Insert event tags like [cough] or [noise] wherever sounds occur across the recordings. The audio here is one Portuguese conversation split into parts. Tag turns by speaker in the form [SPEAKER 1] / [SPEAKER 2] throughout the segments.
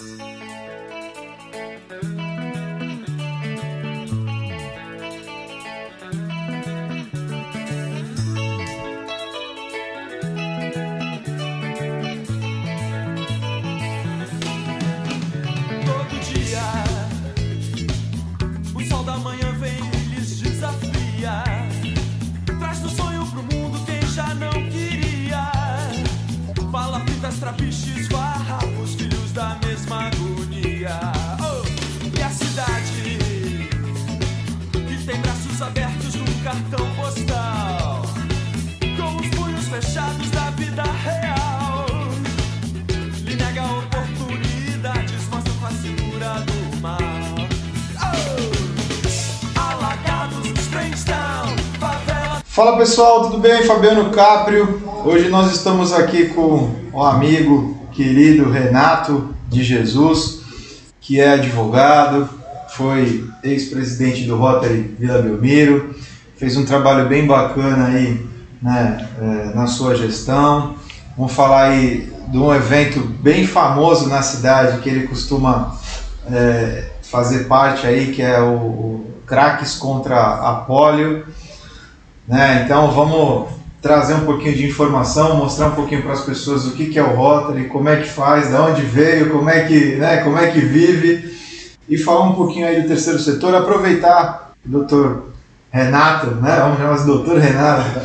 [SPEAKER 1] Música Fala pessoal, tudo bem? Fabiano Caprio. Hoje nós estamos aqui com um amigo querido Renato de Jesus, que é advogado, foi ex-presidente do Rotary Vila Belmiro, fez um trabalho bem bacana aí né, é, na sua gestão. Vamos falar aí de um evento bem famoso na cidade que ele costuma é, fazer parte aí, que é o, o Craques contra a Polio. Né? Então vamos trazer um pouquinho de informação, mostrar um pouquinho para as pessoas o que, que é o Rotary, como é que faz, de onde veio, como é que, né, como é que vive. E falar um pouquinho aí do terceiro setor, aproveitar o doutor Renato, né, vamos chamar de doutor [laughs] Renato,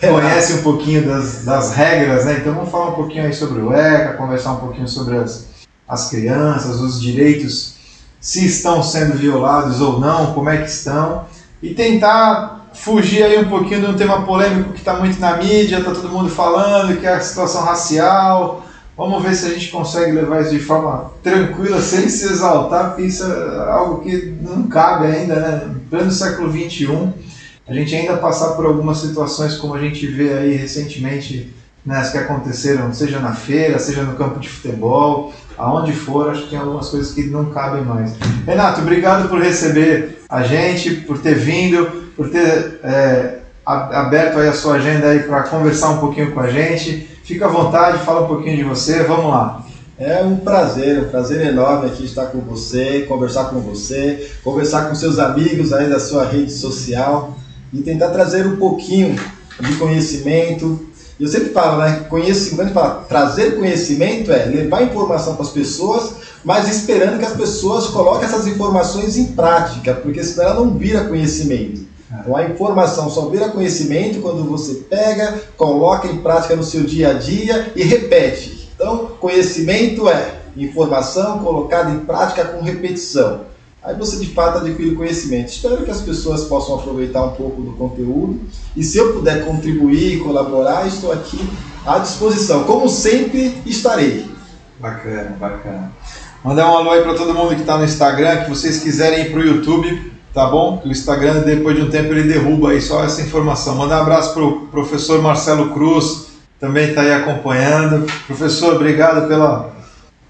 [SPEAKER 1] conhece um pouquinho das, das regras, né, então vamos falar um pouquinho aí sobre o ECA, conversar um pouquinho sobre as, as crianças, os direitos, se estão sendo violados ou não, como é que estão, e tentar fugir aí um pouquinho de um tema polêmico que está muito na mídia, está todo mundo falando, que é a situação racial. Vamos ver se a gente consegue levar isso de forma tranquila, sem se exaltar, porque isso é algo que não cabe ainda, né? Pleno século XXI, a gente ainda passar por algumas situações como a gente vê aí recentemente, né, as que aconteceram, seja na feira, seja no campo de futebol, aonde for, acho que tem algumas coisas que não cabem mais. Renato, obrigado por receber a gente, por ter vindo por ter é, aberto aí a sua agenda aí para conversar um pouquinho com a gente. Fica à vontade, fala um pouquinho de você, vamos lá.
[SPEAKER 2] É um prazer, um prazer enorme aqui estar com você, conversar com você, conversar com seus amigos aí da sua rede social e tentar trazer um pouquinho de conhecimento. Eu sempre falo, né? Conhecimento, fala, trazer conhecimento é levar informação para as pessoas, mas esperando que as pessoas coloquem essas informações em prática, porque senão ela não vira conhecimento. Então a informação só vira conhecimento quando você pega, coloca em prática no seu dia a dia e repete. Então, conhecimento é informação colocada em prática com repetição. Aí você de fato adquire conhecimento. Espero que as pessoas possam aproveitar um pouco do conteúdo e se eu puder contribuir e colaborar, estou aqui à disposição. Como sempre, estarei.
[SPEAKER 1] Bacana, bacana. Mandar um alô aí para todo mundo que está no Instagram, que vocês quiserem ir para o YouTube, tá bom? O Instagram, depois de um tempo, ele derruba aí só essa informação. Mandar um abraço para o professor Marcelo Cruz, também está aí acompanhando. Professor, obrigado pela,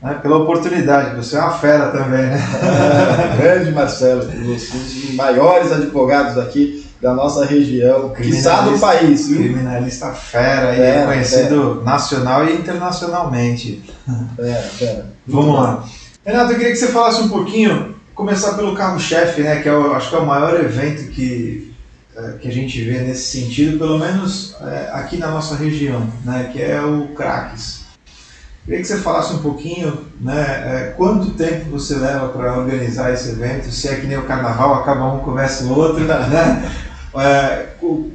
[SPEAKER 1] né, pela oportunidade. Você é uma fera também, né?
[SPEAKER 2] É, [laughs] grande Marcelo Cruz, um dos maiores advogados aqui da nossa região, quiçá do país.
[SPEAKER 1] Viu? Criminalista fera, e é conhecido fera. nacional e internacionalmente. Fera, fera. Vamos lá. Renato, eu queria que você falasse um pouquinho começar pelo carro-chefe, né, que é acho que é o maior evento que, é, que a gente vê nesse sentido, pelo menos é, aqui na nossa região, né, que é o Craques. Queria que você falasse um pouquinho, né, é, quanto tempo você leva para organizar esse evento, se é que nem o carnaval, acaba um, começa o outro, [laughs] né? É,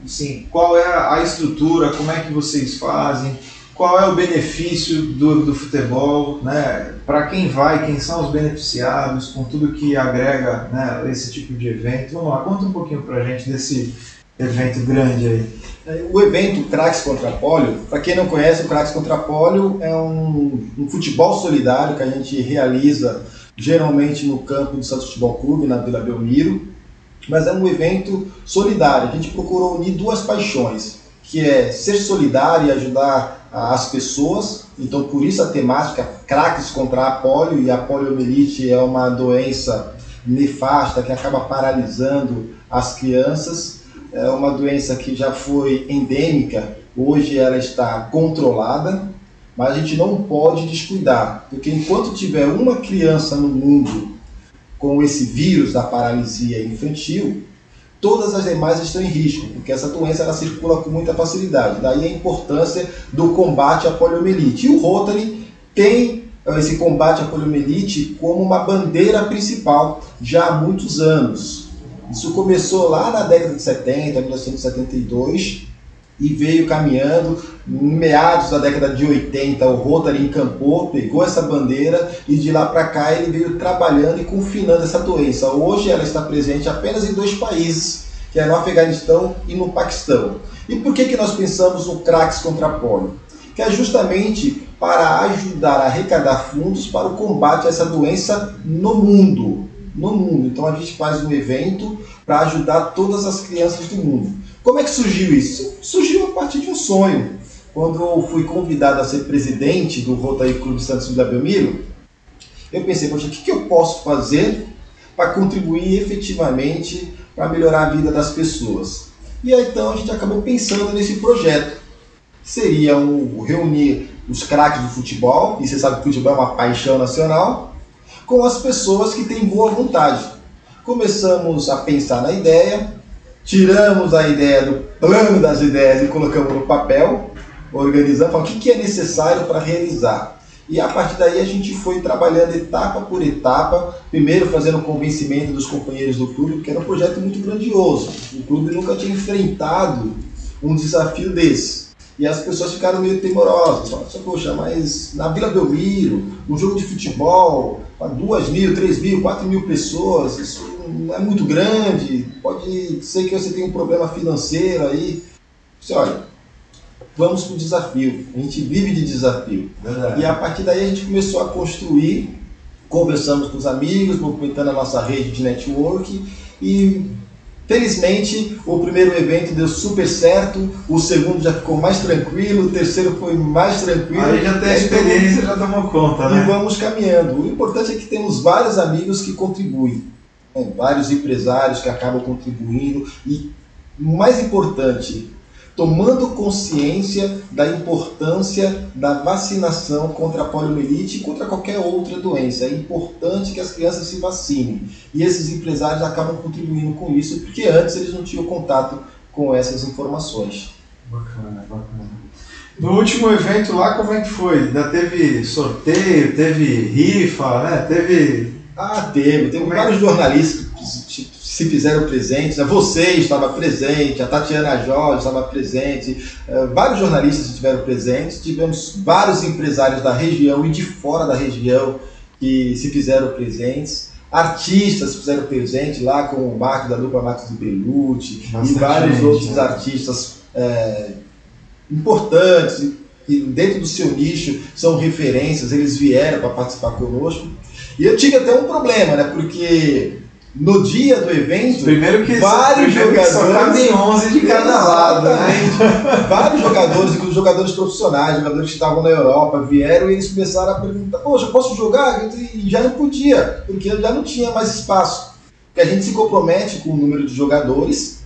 [SPEAKER 1] assim, qual é a estrutura, como é que vocês fazem, qual é o benefício do, do futebol, né? Para quem vai, quem são os beneficiados, com tudo que agrega né, esse tipo de evento. Vamos lá, conta um pouquinho para a gente desse evento grande aí.
[SPEAKER 2] É, o evento Craques contra Polio, para quem não conhece, o Craques contra Polio é um, um, futebol solidário que a gente realiza geralmente no campo do Santos Futebol Clube, na Vila Belmiro, mas é um evento solidário. A gente procurou unir duas paixões, que é ser solidário e ajudar as pessoas. Então, por isso a temática craques contra a polio, e a poliomielite é uma doença nefasta que acaba paralisando as crianças. É uma doença que já foi endêmica, hoje ela está controlada. mas a gente não pode descuidar, porque enquanto tiver uma criança no mundo com esse vírus da paralisia infantil, todas as demais estão em risco, porque essa doença ela circula com muita facilidade. Daí a importância do combate à poliomielite. E o Rotary tem eh, esse combate à poliomielite como uma bandeira principal já há muitos anos. Isso começou lá na década de 70, 1972, e veio caminhando. Em meados da década de 80, o Rotary encampou, pegou essa bandeira e de lá para cá ele veio trabalhando e confinando essa doença. Hoje ela está presente apenas em dois países, que é no Afeganistão e no Paquistão. E por que, que nós pensamos no CRAX contra a polio? Que é justamente para ajudar a arrecadar fundos para o combate a essa doença no mundo. No mundo. Então a gente faz um evento para ajudar todas as crianças do mundo. Como é que surgiu isso? Surgiu a partir de um sonho. Quando eu fui convidado a ser presidente do Rotary Clube Santos Vila Belmiro, eu pensei, poxa, o que eu posso fazer para contribuir efetivamente para melhorar a vida das pessoas? E aí então a gente acabou pensando nesse projeto. Seria um, reunir os craques do futebol, e você sabe que o futebol é uma paixão nacional, com as pessoas que têm boa vontade. Começamos a pensar na ideia, tiramos a ideia do plano das ideias e colocamos no papel, organizamos, falamos o que é necessário para realizar. E a partir daí a gente foi trabalhando etapa por etapa, primeiro fazendo o convencimento dos companheiros do clube, porque era um projeto muito grandioso. O clube nunca tinha enfrentado um desafio desse. E as pessoas ficaram meio temorosas. Falaram, poxa, mas na Vila Belmiro, um jogo de futebol, para duas mil, três mil, quatro mil pessoas, isso não é muito grande, pode ser que você tenha um problema financeiro aí. Você olha, vamos para o desafio. A gente vive de desafio. Verdade. E a partir daí a gente começou a construir, conversamos com os amigos, movimentando a nossa rede de network e Felizmente, o primeiro evento deu super certo, o segundo já ficou mais tranquilo, o terceiro foi mais tranquilo.
[SPEAKER 1] Aí já tem a experiência, já tomou conta, né?
[SPEAKER 2] E vamos caminhando. O importante é que temos vários amigos que contribuem, né? vários empresários que acabam contribuindo e, mais importante, tomando consciência da importância da vacinação contra a poliomielite e contra qualquer outra doença. É importante que as crianças se vacinem. E esses empresários acabam contribuindo com isso, porque antes eles não tinham contato com essas informações.
[SPEAKER 1] Bacana, bacana. No último evento lá, como é que foi? Ainda teve sorteio, teve rifa, né? Teve.
[SPEAKER 2] Ah, teve. Teve como vários é? jornalistas se fizeram presentes, né? você estava presente, a Tatiana Jorge estava presente, eh, vários jornalistas estiveram presentes, tivemos vários empresários da região e de fora da região que se fizeram presentes, artistas fizeram presentes lá com o Marcos da dupla Marcos do Belucci e vários gente, outros né? artistas é, importantes que dentro do seu nicho são referências, eles vieram para participar conosco. E eu tive até um problema, né? Porque no dia do evento,
[SPEAKER 1] primeiro que vários primeiro jogadores
[SPEAKER 2] que 11 de cada lado, né? vários jogadores, inclusive jogadores profissionais, jogadores que estavam na Europa, vieram e eles começaram a perguntar: Poxa, posso jogar? E já não podia, porque já não tinha mais espaço. Porque a gente se compromete com o número de jogadores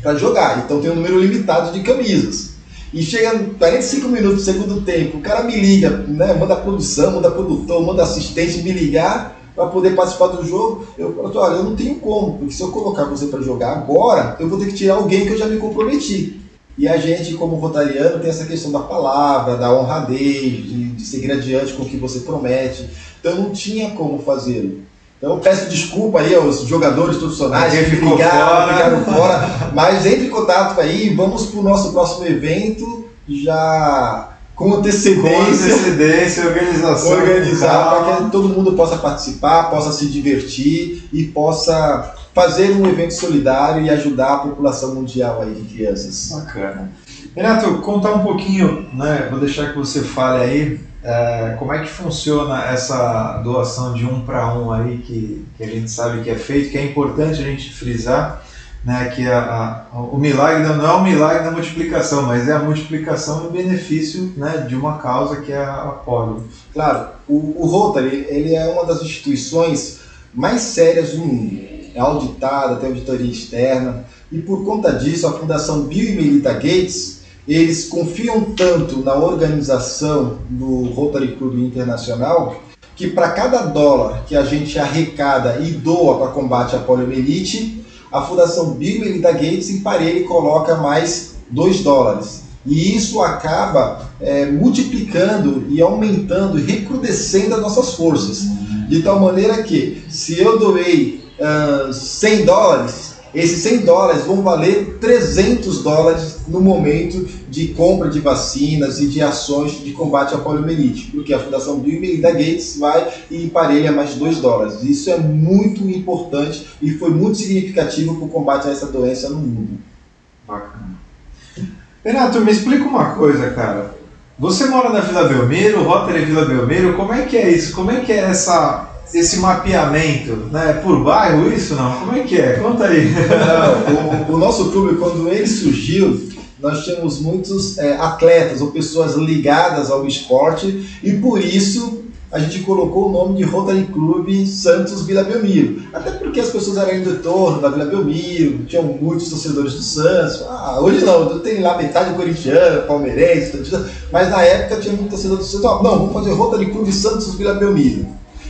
[SPEAKER 2] para jogar, então tem um número limitado de camisas. E chega 45 minutos do segundo tempo, o cara me liga, né? manda produção, manda produtor, manda assistente me ligar para poder participar do jogo, eu falo, olha, eu não tenho como, porque se eu colocar você para jogar agora, eu vou ter que tirar alguém que eu já me comprometi. E a gente, como rotariano, tem essa questão da palavra, da honradez, de, de seguir adiante com o que você promete. Então não tinha como fazê-lo. Então eu peço desculpa aí aos jogadores profissionais
[SPEAKER 1] que ficaram,
[SPEAKER 2] ficaram fora, mas entre em contato aí, vamos para o nosso próximo evento já com antecedência, com
[SPEAKER 1] antecedência organização.
[SPEAKER 2] Organizar para que todo mundo possa participar, possa se divertir e possa fazer um evento solidário e ajudar a população mundial aí de crianças.
[SPEAKER 1] Bacana. Renato, contar um pouquinho, né? Vou deixar que você fale aí é, como é que funciona essa doação de um para um aí que, que a gente sabe que é feito, que é importante a gente frisar né, que a, a, o milagre não é o milagre da multiplicação, mas é a multiplicação em benefício né, de uma causa que é a, polio.
[SPEAKER 2] Claro, o, o Rotary ele é uma das instituições mais sérias do mundo. É auditada, tem auditoria externa, e por conta disso a Fundação Bill e Melinda Gates eles confiam tanto na organização do Rotary Club Internacional que para cada dólar que a gente arrecada e doa para combate à poliomielite, a Fundação Bill e Melinda Gates emparelha e coloca mais 2 dólares. E isso acaba é, multiplicando e aumentando recrudescendo as nossas forças. De tal maneira que, se eu doei uh, 100 dólares, esses 100 dólares vão valer 300 dólares no momento de compra de vacinas e de ações de combate à poliomielite, porque a Fundação Bill e Melinda Gates vai e emparelha mais 2 dólares. Isso é muito importante e foi muito significativo para o combate a essa doença no mundo.
[SPEAKER 1] Bacana. Renato, me explica uma coisa, cara. Você mora na Vila Belmiro, Rotary Vila Belmiro, como é que é isso? Como é que é essa esse mapeamento, né? Por bairro isso não? Como é que é? Conta aí. [laughs]
[SPEAKER 2] Não, o, o, nosso clube, quando ele surgiu, nós tínhamos muitos é, atletas ou pessoas ligadas ao esporte e por isso a gente colocou o nome de Rotary Clube Santos Vila Belmiro. Até porque as pessoas eram em torno da Vila Belmiro, tinham muitos torcedores do Santos. Ah, hoje não, tem lá metade corintiano, palmeirense, mas na época tinha muito torcedor do Santos. Não, vamos fazer Rotary Clube Santos Vila Belmiro.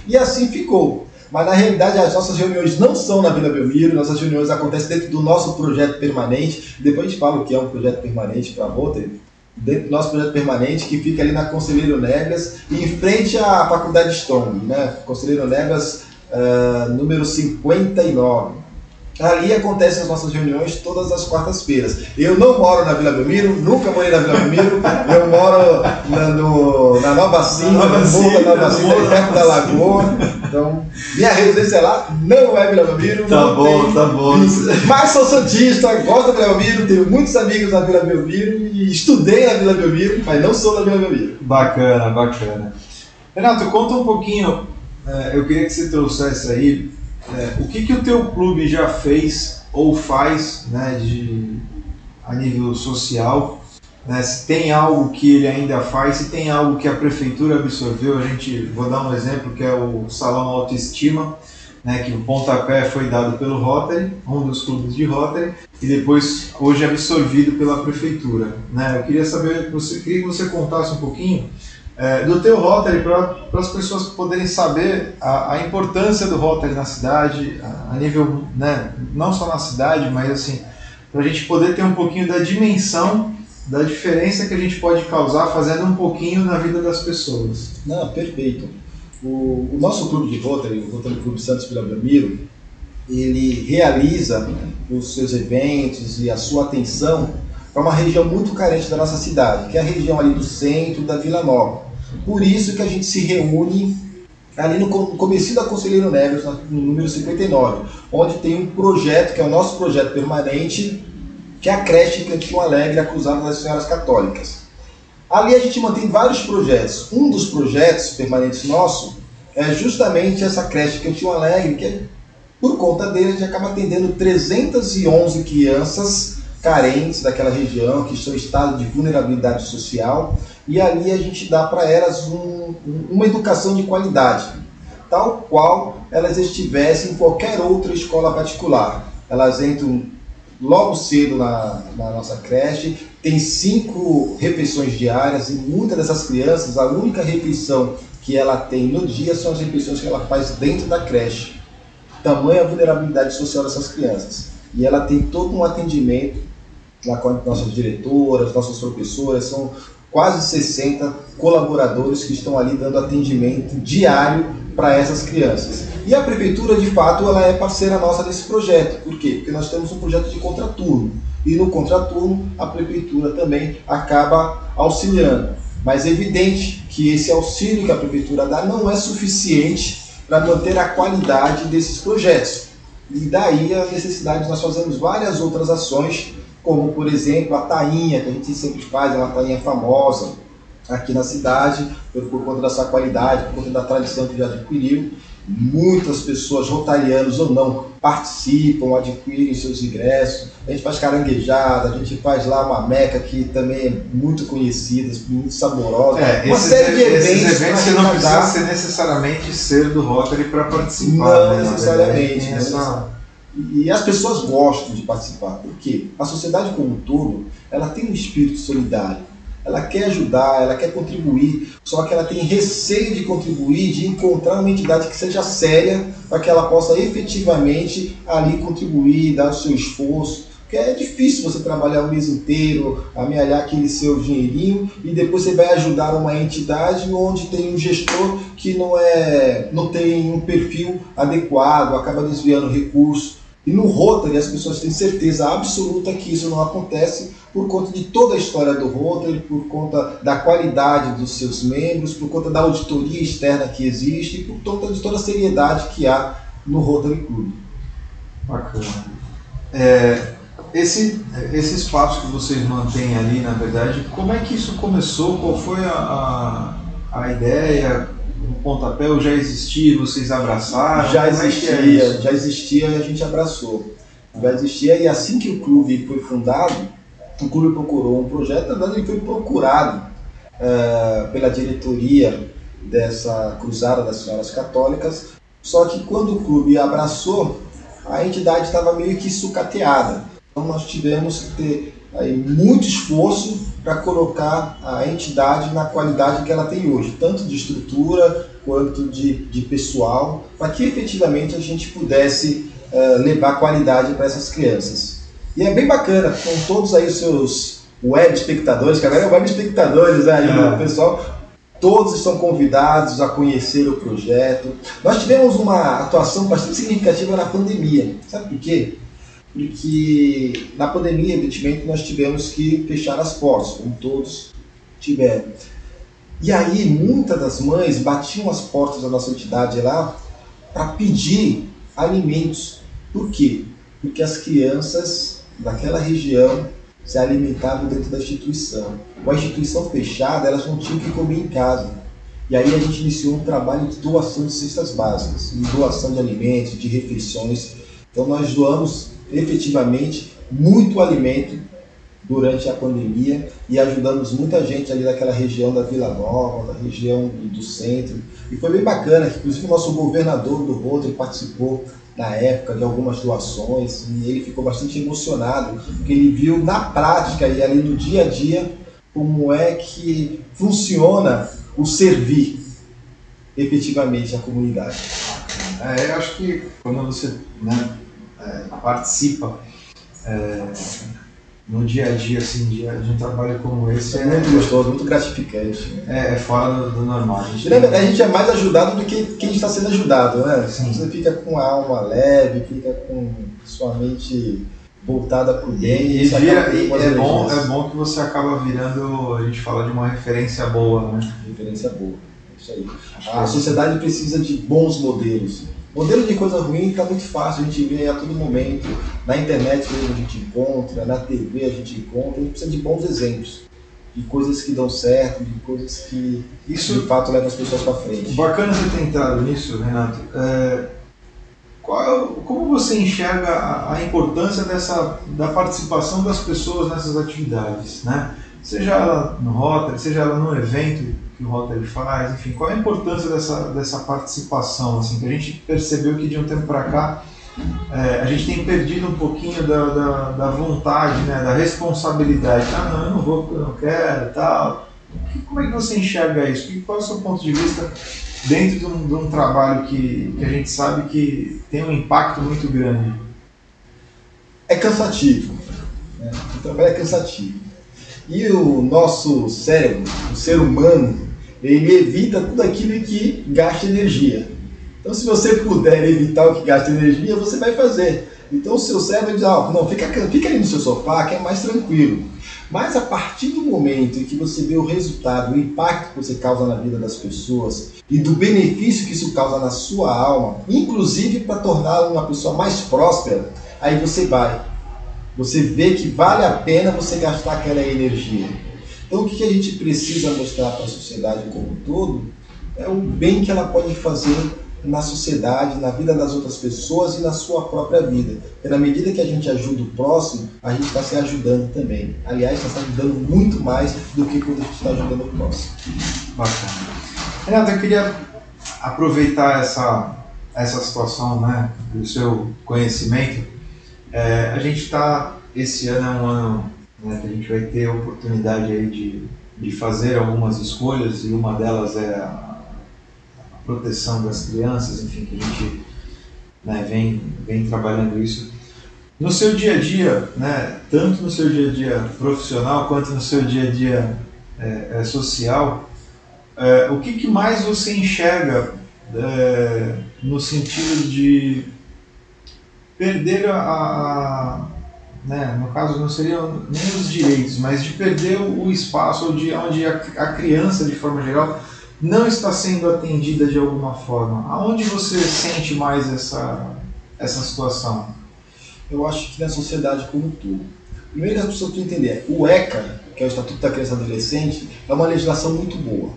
[SPEAKER 2] E assim ficou. Mas na realidade as nossas reuniões não são na Vila Belmiro, nossas reuniões acontecem dentro do nosso projeto permanente. Depois a gente fala o que é um projeto permanente para a Rotary. Dentro do nosso projeto permanente, que fica ali na Conselheiro Negas, em frente à Faculdade Stone, né? Conselheiro Negas, uh, número 59. Ali acontecem as nossas reuniões todas as quartas-feiras. Eu não moro na Vila Belmiro, nunca morei na Vila Belmiro. eu moro na, no, na Nova Cinta, no Morro da Nova Cinta, perto da Lagoa. Então, minha residência lá não é Vila Belmiro.
[SPEAKER 1] Tá bom, tem... tá bom.
[SPEAKER 2] Mas sou santista, gosto da Vila Belmiro, tenho muitos amigos na Vila Belmiro e estudei na Vila Belmiro, mas não sou da Vila Belmiro.
[SPEAKER 1] Bacana, bacana. Renato, conta um pouquinho. É, eu queria que você trouxesse aí é, o que, que o teu clube já fez ou faz né, de, a nível social? Né, se tem algo que ele ainda faz, se tem algo que a prefeitura absorveu, a gente vou dar um exemplo que é o Salão Autoestima, né, que o pontapé foi dado pelo Rotary, um dos clubes de Rotary, e depois hoje absorvido pela prefeitura. Né? Eu queria saber, você, queria que você contasse um pouquinho é, do teu Rotary para as pessoas poderem saber a, a, importância do Rotary na cidade, a, a, nível, né, não só na cidade, mas assim, para a gente poder ter um pouquinho da dimensão da diferença que a gente pode causar fazendo um pouquinho na vida das pessoas.
[SPEAKER 2] Não, perfeito. O, o nosso clube de Rotary, o Rotary Clube Santos Vila Belmiro, ele realiza os seus eventos e a sua atenção para uma região muito carente da nossa cidade, que é a região ali do centro da Vila Nova. Por isso que a gente se reúne ali no começo da Conselheiro Neves, no número 59, onde tem um projeto, que é o nosso projeto permanente, que é a creche Cantinho Alegre, a Cruzada das Senhoras Católicas. Ali a gente mantém vários projetos. Um dos projetos permanentes nosso é justamente essa creche Cantinho Alegre, que é, por conta dele a gente acaba atendendo 311 crianças carentes daquela região, que estão em estado de vulnerabilidade social, e ali a gente dá para elas um, uma educação de qualidade, tal qual elas estivessem em qualquer outra escola particular. Elas entram logo cedo na, na nossa creche, tem cinco refeições diárias e muitas dessas crianças, a única refeição que ela tem no dia são as refeições que ela faz dentro da creche. Tamanha a vulnerabilidade social dessas crianças. E ela tem todo um atendimento lá com nossas diretoras, nossas professoras, são quase 60 colaboradores que estão ali dando atendimento diário para essas crianças. E a prefeitura, de fato, ela é parceira nossa desse projeto. Por quê? Porque nós temos um projeto de contraturno. E no contraturno, a prefeitura também acaba auxiliando. Mas é evidente que esse auxílio que a prefeitura dá não é suficiente para manter a qualidade desses projetos. E daí a necessidade de nós fazermos várias outras ações como por exemplo a tainha, que a gente sempre faz, é uma tainha famosa aqui na cidade, por, conta da sua qualidade, por conta da tradição que já adquiriu. Muitas pessoas, rotarianos ou não, participam, adquirem seus ingressos. A gente faz caranguejada, a gente faz lá uma meca que também é muito conhecida, muito saborosa.
[SPEAKER 1] É, uma série de eventos. Esses eventos você não precisa ser necessariamente ser do Rotary para participar.
[SPEAKER 2] Não né, necessariamente. Né? E as pessoas gostam de participar, porque a sociedade como um todo ela tem um espírito solidário. Ela quer ajudar, ela quer contribuir, só que ela tem receio de contribuir, de encontrar uma entidade que seja séria para que ela possa efetivamente ali contribuir, dar o seu esforço. Porque é difícil você trabalhar o mês inteiro, amealhar aquele seu dinheirinho e depois você vai ajudar uma entidade onde tem um gestor que não, é, não tem um perfil adequado, acaba desviando recursos. E no Rotary as pessoas têm certeza absoluta que isso não acontece por conta de toda a história do Rotary, por conta da qualidade dos seus membros, por conta da auditoria externa que existe e por conta de toda a seriedade que há no Rotary Club.
[SPEAKER 1] Bacana. É, esse, esse espaço que vocês mantêm ali, na verdade, como é que isso começou? Qual foi a, a, a ideia? Pontapé já existia, vocês abraçaram?
[SPEAKER 2] Já como existia, é já existia e a gente abraçou. Já existia e assim que o clube foi fundado, o clube procurou um projeto, na verdade ele foi procurado uh, pela diretoria dessa cruzada das senhoras católicas, só que quando o clube abraçou, a entidade estava meio que sucateada. Então nós tivemos que ter aí, muito esforço para colocar a entidade na qualidade que ela tem hoje, tanto de estrutura quanto de, de pessoal, para que efetivamente a gente pudesse uh, levar qualidade para essas crianças. E é bem bacana, com todos aí os seus web espectadores, que agora é web espectadores né, é. pessoal, todos estão convidados a conhecer o projeto. Nós tivemos uma atuação bastante significativa na pandemia. Sabe por quê? Porque na pandemia, evidentemente, nós tivemos que fechar as portas, como todos tiveram. E aí, muitas das mães batiam as portas da nossa entidade lá para pedir alimentos. Por quê? Porque as crianças daquela região se alimentavam dentro da instituição. Com a instituição fechada, elas não tinham que comer em casa. E aí a gente iniciou um trabalho de doação de cestas básicas, de doação de alimentos, de refeições. Então nós doamos efetivamente muito alimento durante a pandemia e ajudamos muita gente ali daquela região da Vila Nova, da região do, centro. E foi bem bacana, que inclusive o nosso governador do Rotary participou na época de algumas doações e ele ficou bastante emocionado porque ele viu na prática e ali no dia a dia como é que funciona o servir efetivamente a comunidade.
[SPEAKER 1] É, eu acho que quando você né, é, participa é, no dia a dia assim, de, de um trabalho como esse.
[SPEAKER 2] É, é muito gostoso, muito gratificante.
[SPEAKER 1] É, é fora do, do normal.
[SPEAKER 2] A gente, a gente é mais ajudado do que quem está sendo ajudado, né? Sim. Você fica com a alma leve, fica com sua mente voltada para o bem.
[SPEAKER 1] E, e, vira, e é, bom, é bom que você acaba virando, a gente fala de uma referência boa, né?
[SPEAKER 2] Referência boa, é isso aí. A sociedade precisa de bons modelos Modelo de coisa ruim está muito fácil, a gente vê a todo momento. Na internet mesmo a gente encontra, na TV a gente encontra, a gente precisa de bons exemplos. De coisas que dão certo, de coisas que Isso, de fato levam as pessoas para frente.
[SPEAKER 1] Bacana você ter entrado nisso, Renato. É, qual, como você enxerga a, a, importância dessa, da participação das pessoas nessas atividades? Né? Seja ela no Rotary, seja ela no evento que o Rotary faz, enfim, qual é a importância dessa, dessa participação, assim, que a gente percebeu que de um tempo para cá é, a gente tem perdido um pouquinho da, da, da, vontade, né, da responsabilidade, ah não, eu não vou porque eu não quero tal, como é que você enxerga isso? Qual é o seu ponto de vista dentro de um, de um trabalho que, que a gente sabe que tem um impacto muito grande?
[SPEAKER 2] É cansativo, né? o trabalho é cansativo. E o nosso cérebro, o ser humano, ele evita tudo aquilo que gasta energia. Então, se você puder evitar o que gasta energia, você vai fazer. Então, o seu cérebro diz: ah, não, fica, fica no seu sofá que é mais tranquilo. Mas a partir do momento em que você vê o resultado, o impacto que você causa na vida das pessoas e do benefício que isso causa na sua alma, inclusive para torná-la uma pessoa mais próspera, aí você vai. Você vê que vale a pena você gastar aquela energia. Então, o que a gente precisa mostrar para a sociedade como um todo é o bem que ela pode fazer na sociedade, na vida das outras pessoas e na sua própria vida. Porque na medida que a gente ajuda o próximo, a gente está se ajudando também. Aliás, está se ajudando muito mais do que quando a gente está ajudando o próximo.
[SPEAKER 1] Bacana. Renato, eu queria aproveitar essa, essa situação né, do seu conhecimento. É, a gente está, esse ano é um ano né, que a gente vai ter a oportunidade aí de, de fazer algumas escolhas e uma delas é a, a proteção das crianças, enfim, que a gente né, vem, vem trabalhando isso. No seu dia a dia, né, tanto no seu dia a dia profissional quanto no seu dia a dia é, é, social, é, o que, que, mais você enxerga é, no sentido de perder a, a né, no caso não seriam nem os direitos, mas de perder o, espaço de onde a, a criança, de forma geral, não está sendo atendida de alguma forma. Aonde você sente mais essa, essa situação?
[SPEAKER 2] Eu acho que na sociedade como todo. Primeiro as pessoas precisam entender, o ECA, que é o Estatuto da Criança e Adolescente, é uma legislação muito boa.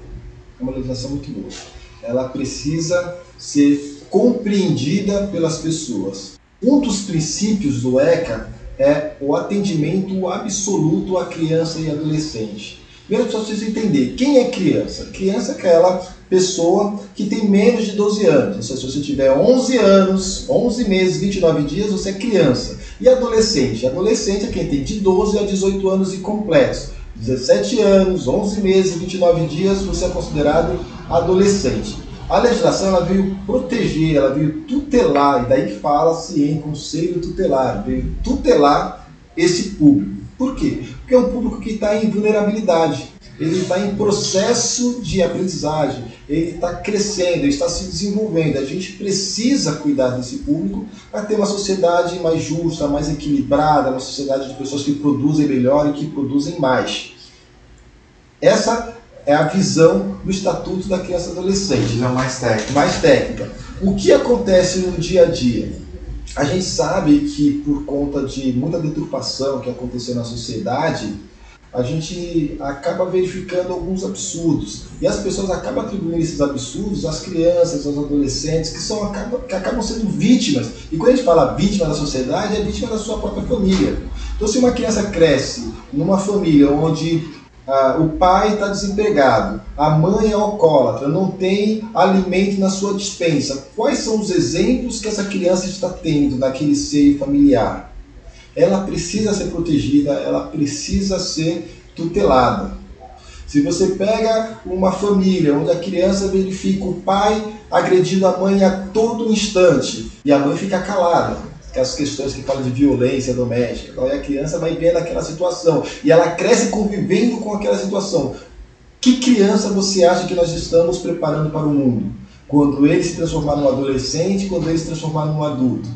[SPEAKER 2] É uma legislação muito boa. Ela precisa ser compreendida pelas pessoas. Um dos princípios do ECA é o atendimento absoluto à criança e adolescente. Primeiro, só precisa entender quem é criança. Criança é aquela pessoa que tem menos de 12 anos. Seja, se você tiver 11 anos, 11 meses, 29 dias, você é criança. E adolescente? Adolescente é quem tem de 12 a 18 anos incompletos. 17 anos, 11 meses, 29 dias, você é considerado adolescente. A legislação ela veio proteger, ela veio tutelar, e daí fala-se em conselho tutelar, veio tutelar esse público. Por quê? Porque é um público que está em vulnerabilidade, ele está em processo de aprendizagem, ele está crescendo, ele está se desenvolvendo. A gente precisa cuidar desse público para ter uma sociedade mais justa, mais equilibrada, uma sociedade de pessoas que produzem melhor e que produzem mais. Essa é a visão do Estatuto da Criança e Adolescente.
[SPEAKER 1] Visão mais técnica.
[SPEAKER 2] Mais técnica. O que acontece no dia a dia? A gente sabe que por conta de muita deturpação que aconteceu na sociedade, a gente acaba verificando alguns absurdos. E as pessoas acabam atribuindo esses absurdos às crianças, aos adolescentes, que, são, acabam, que acabam sendo vítimas. E quando a gente fala vítima da sociedade, é vítima da sua própria família. Então, se uma criança cresce numa família onde ah, o pai está desempregado, a mãe é alcoólatra, não tem alimento na sua dispensa. Quais são os exemplos que essa criança está tendo naquele seio familiar? Ela precisa ser protegida, ela precisa ser tutelada. Se você pega uma família onde a criança verifica o pai agredindo a mãe a todo instante e a mãe fica calada, aquelas questões que falam de violência doméstica. Então, a criança vai vendo aquela situação e ela cresce convivendo com aquela situação. Que criança você acha que nós estamos preparando para o mundo? Quando ele se transformar num adolescente, quando ele se transformar num adulto.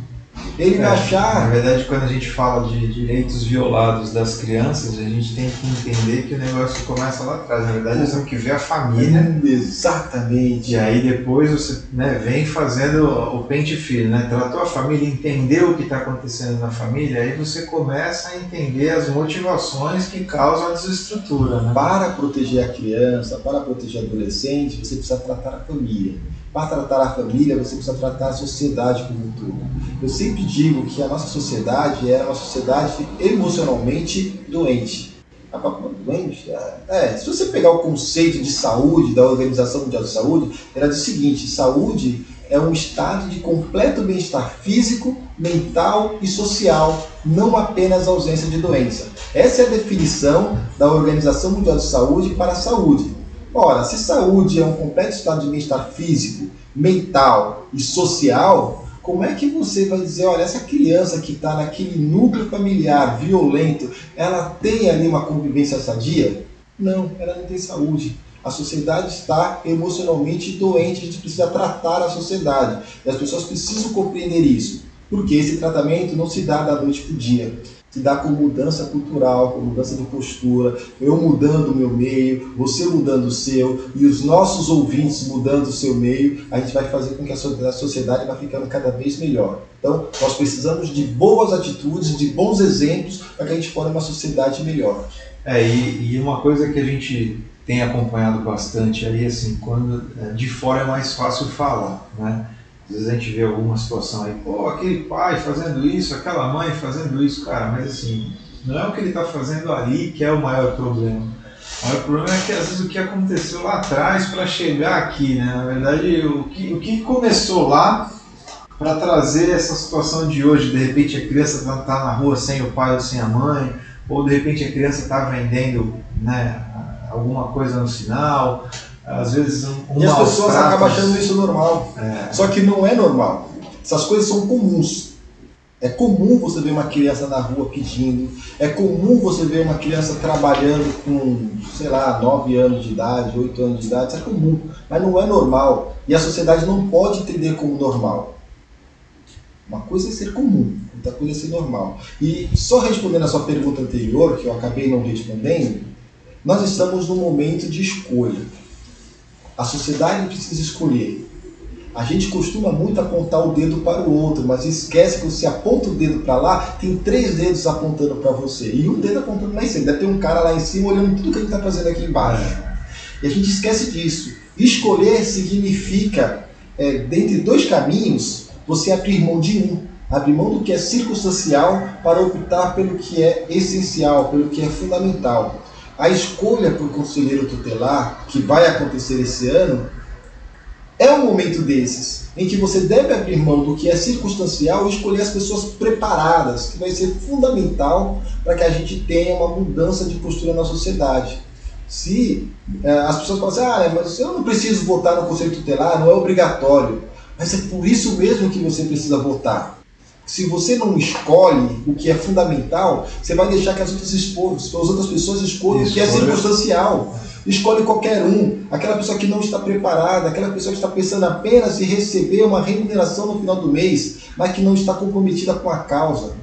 [SPEAKER 2] Ele é, achar.
[SPEAKER 1] Na verdade, quando a gente fala de direitos violados das crianças, a gente tem que entender que o negócio começa lá atrás. Na verdade, nós temos que ver a família.
[SPEAKER 2] Exatamente.
[SPEAKER 1] E aí depois você né, vem fazendo o pente fino, né? Tratou a família, entendeu o que está acontecendo na família, aí você começa a entender as motivações que causam a desestrutura. Né?
[SPEAKER 2] Para proteger a criança, para proteger o adolescente, você precisa tratar a família. Para tratar a família, você precisa tratar a sociedade como um todo. Eu sempre digo que a nossa sociedade é uma sociedade emocionalmente doente. Doente? É, se você pegar o conceito de saúde da Organização Mundial de Saúde, diz o seguinte: saúde é um estado de completo bem-estar físico, mental e social, não apenas ausência de doença. Essa é a definição da Organização Mundial de Saúde para a saúde. Ora, se saúde é um completo estado de bem-estar físico, mental e social, como é que você vai dizer, olha, essa criança que está naquele núcleo familiar violento, ela tem ali uma convivência sadia? Não, ela não tem saúde. A sociedade está emocionalmente doente, a gente precisa tratar a sociedade. E as pessoas precisam compreender isso. Porque esse tratamento não se dá da noite para o dia se dá com mudança cultural, com mudança de postura, eu mudando o meu meio, você mudando o seu e os nossos ouvintes mudando o seu meio, a gente vai fazer com que a sociedade vá ficando cada vez melhor. Então, nós precisamos de boas atitudes, de bons exemplos para que a gente forme uma sociedade melhor.
[SPEAKER 1] É, e, e uma coisa que a gente tem acompanhado bastante aí, assim, quando é, de fora é mais fácil falar, né? Às vezes a gente vê alguma situação aí, pô, aquele pai fazendo isso, aquela mãe fazendo isso, cara, mas assim, não é o que ele está fazendo ali que é o maior problema. O maior problema é que às vezes o que aconteceu lá atrás para chegar aqui, né? Na verdade, o que, o que começou lá para trazer essa situação de hoje, de repente a criança está tá na rua sem o pai ou sem a mãe, ou de repente a criança está vendendo né, alguma coisa no sinal, às vezes um,
[SPEAKER 2] E as pessoas acabam achando isso normal. É. Só que não é normal. Essas coisas são comuns. É comum você ver uma criança na rua pedindo, é comum você ver uma criança trabalhando com, sei lá, 9 anos de idade, 8 anos de idade, isso é comum, mas não é normal. E a sociedade não pode entender como normal. Uma coisa é ser comum, outra coisa é ser normal. E só respondendo a sua pergunta anterior, que eu acabei não respondendo, nós estamos num momento de escolha. A sociedade precisa escolher a gente costuma muito apontar o dedo para o outro, mas esquece que você aponta o dedo para lá, tem três dedos apontando para você. E um dedo apontando lá em cima. Deve ter um cara lá em cima olhando tudo que a gente está fazendo aqui embaixo. E a gente esquece disso. Escolher significa, é, dentre dois caminhos, você abrir mão de um. Abrir mão do que é circunstancial para optar pelo que é essencial, pelo que é fundamental. A escolha por conselheiro tutelar, que vai acontecer esse ano, é um momento desses em que você deve abrir mão do que é circunstancial e escolher as pessoas preparadas, que vai ser fundamental para que a gente tenha uma mudança de postura na sociedade. Se é, as pessoas falam assim, ah, mas eu não preciso votar no Conselho Tutelar, não é obrigatório. Mas é por isso mesmo que você precisa votar. Se você não escolhe o que é fundamental, você vai deixar que as outras, as outras pessoas escolham o que é circunstancial escolhe qualquer um, aquela pessoa que não está preparada, aquela pessoa que está pensando apenas em receber uma remuneração no final do mês, mas que não está comprometida com a causa,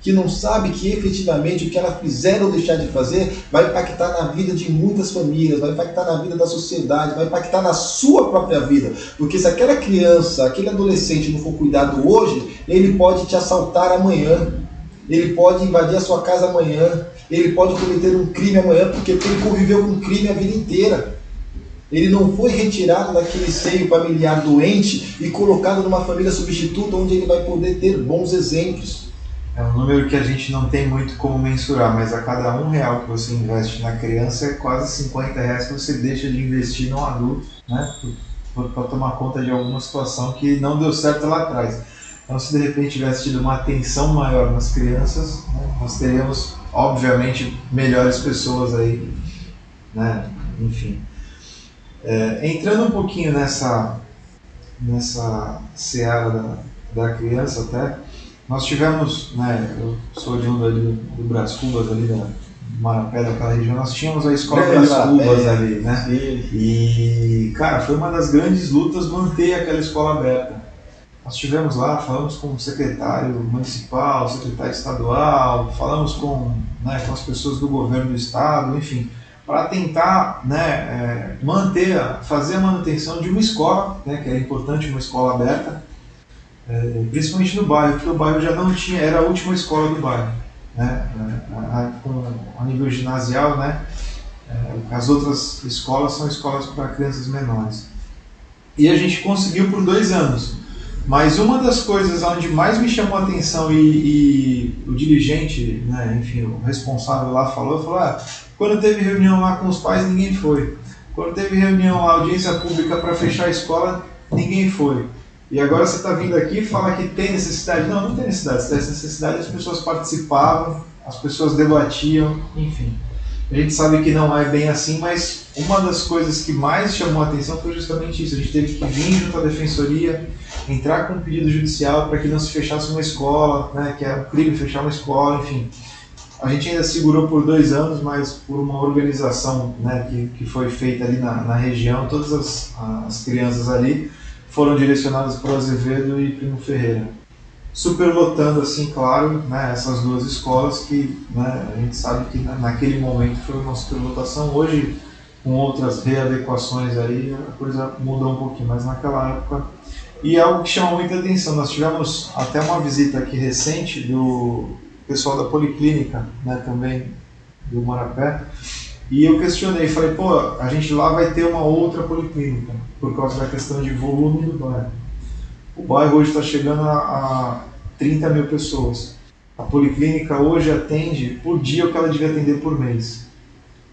[SPEAKER 2] que não sabe que efetivamente o que ela fizer ou deixar de fazer vai impactar na vida de muitas famílias, vai impactar na vida da sociedade, vai impactar na sua própria vida. Porque se aquela criança, aquele adolescente não for cuidado hoje, ele pode te assaltar amanhã, ele pode invadir a sua casa amanhã, ele pode cometer um crime amanhã porque ele conviveu com crime a vida inteira. Ele não foi retirado daquele seio familiar doente e colocado numa família substituta onde ele vai poder ter bons exemplos.
[SPEAKER 1] É um número que a gente não tem muito como mensurar, mas a cada um real que você investe na criança é quase 50 reais que você deixa de investir no adulto, né? Para tomar conta de alguma situação que não deu certo lá atrás. Então, se de repente tivesse tido uma atenção maior nas crianças, né, nós teríamos obviamente, melhores pessoas aí, né? Enfim. É, entrando um pouquinho nessa, nessa seara da, da criança até, nós tivemos, né, eu sou de um ali do, Brás Cubas, ali da Marapé, daquela região, nós tínhamos a escola Brás Cubas ali, né? E, cara, foi uma das grandes lutas manter aquela escola aberta. Nós estivemos lá, falamos com o secretário municipal, secretário estadual, falamos com, né, com as pessoas do governo do estado, enfim, para tentar né, é, manter, fazer a manutenção de uma escola, né, que é importante, uma escola aberta, é, principalmente no bairro, porque o bairro já não tinha, era a última escola do bairro, né, a, a, a nível ginasial, né, é, as outras escolas são escolas para crianças menores. E a gente conseguiu por dois anos mas uma das coisas onde mais me chamou a atenção e, e o dirigente, né, enfim, o responsável lá falou, falou, ah, quando teve reunião lá com os pais, ninguém foi. Quando teve reunião, audiência pública para fechar a escola, ninguém foi. E agora você está vindo aqui e fala que tem necessidade. Não, não tem necessidade. Se tivesse necessidade, as pessoas participavam, as pessoas debatiam, enfim. A gente sabe que não é bem assim, mas uma das coisas que mais chamou a atenção foi justamente isso. A gente teve que vir junto à defensoria, entrar com um pedido judicial para que não se fechasse uma escola, né, que é um crime fechar uma escola, enfim. A gente ainda segurou por dois anos, mas por uma organização né, que, que foi feita ali na, na região, todas as, as crianças ali foram direcionadas para o Azevedo e Primo Ferreira superlotando, assim, claro, né, essas duas escolas que né, a gente sabe que naquele momento foi uma superlotação. Hoje, com outras readequações aí, a coisa mudou um pouquinho, mas naquela época. E é algo que chama muita atenção, nós tivemos até uma visita aqui recente do pessoal da Policlínica, né, também do Marapé, e eu questionei, falei, pô, a gente lá vai ter uma outra policlínica, por causa da questão de volume do bairro. O bairro hoje está chegando a, a 30 mil pessoas. A policlínica hoje atende por dia o que ela devia atender por mês.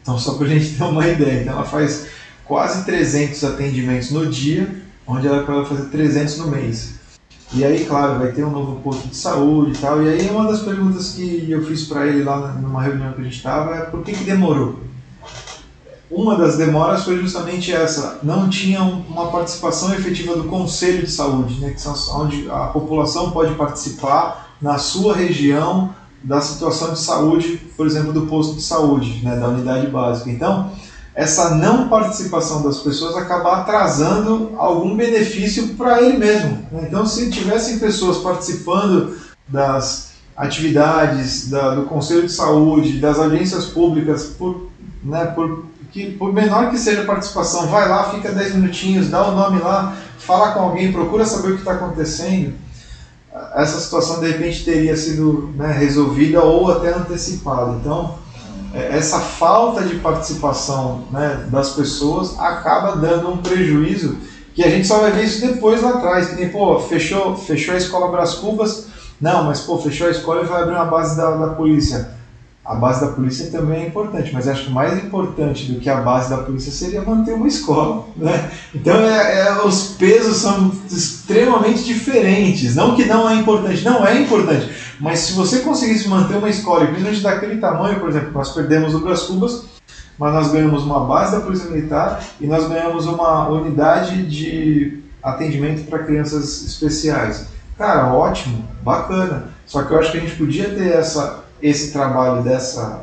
[SPEAKER 1] Então, só para a [laughs] gente ter uma ideia, então ela faz quase 300 atendimentos no dia, onde ela pode fazer 300 no mês. E aí, claro, vai ter um novo posto de saúde e tal. E aí, uma das perguntas que eu fiz para ele lá numa reunião que a gente estava é por que, que demorou? Uma das demoras foi justamente essa: não tinha uma participação efetiva do Conselho de Saúde, né, que são onde a população pode participar na sua região da situação de saúde, por exemplo, do posto de saúde, né, da unidade básica. Então, essa não participação das pessoas acaba atrasando algum benefício para ele mesmo. Né? Então, se tivessem pessoas participando das atividades da, do Conselho de Saúde, das agências públicas, por, né, por, que, por menor que seja a participação, vai lá, fica 10 minutinhos, dá o nome lá, fala com alguém, procura saber o que está acontecendo essa situação de repente teria sido né, resolvida ou até antecipada. Então, é, essa falta de participação né, das pessoas acaba dando um prejuízo que a gente só vai ver isso depois lá atrás. Que nem, pô, fechou, fechou a escola Bras Cubas, não, mas pô, fechou a escola e vai abrir uma base da, da polícia a base da polícia também é importante, mas acho que mais importante do que a base da polícia seria manter uma escola. Né? Então é, é, os pesos são extremamente diferentes. Não que não é importante, não é importante. Mas se você conseguisse manter uma escola, principalmente daquele tamanho, por exemplo, nós perdemos o Bras Cubas, mas nós ganhamos uma base da Polícia Militar e nós ganhamos uma unidade de atendimento para crianças especiais. Cara, ótimo, bacana. Só que eu acho que a gente podia ter essa esse trabalho dessa,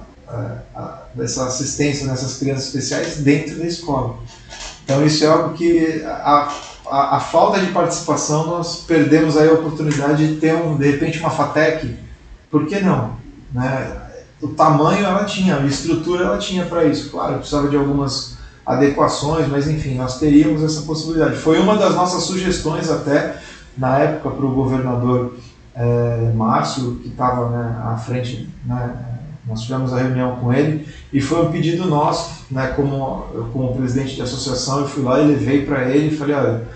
[SPEAKER 1] dessa assistência nessas crianças especiais dentro da escola. Então isso é algo que a, a, a, falta de participação nós perdemos aí a oportunidade de ter um, de repente uma FATEC, por que não? Né? O tamanho ela tinha, a estrutura ela tinha para isso, claro, precisava de algumas adequações, mas enfim, nós teríamos essa possibilidade. Foi uma das nossas sugestões até na época para o governador é, Márcio, que estava né, à frente, né, nós tivemos a reunião com ele e foi um pedido nosso, né, como, como presidente de associação, eu fui lá e levei para ele e falei, olha,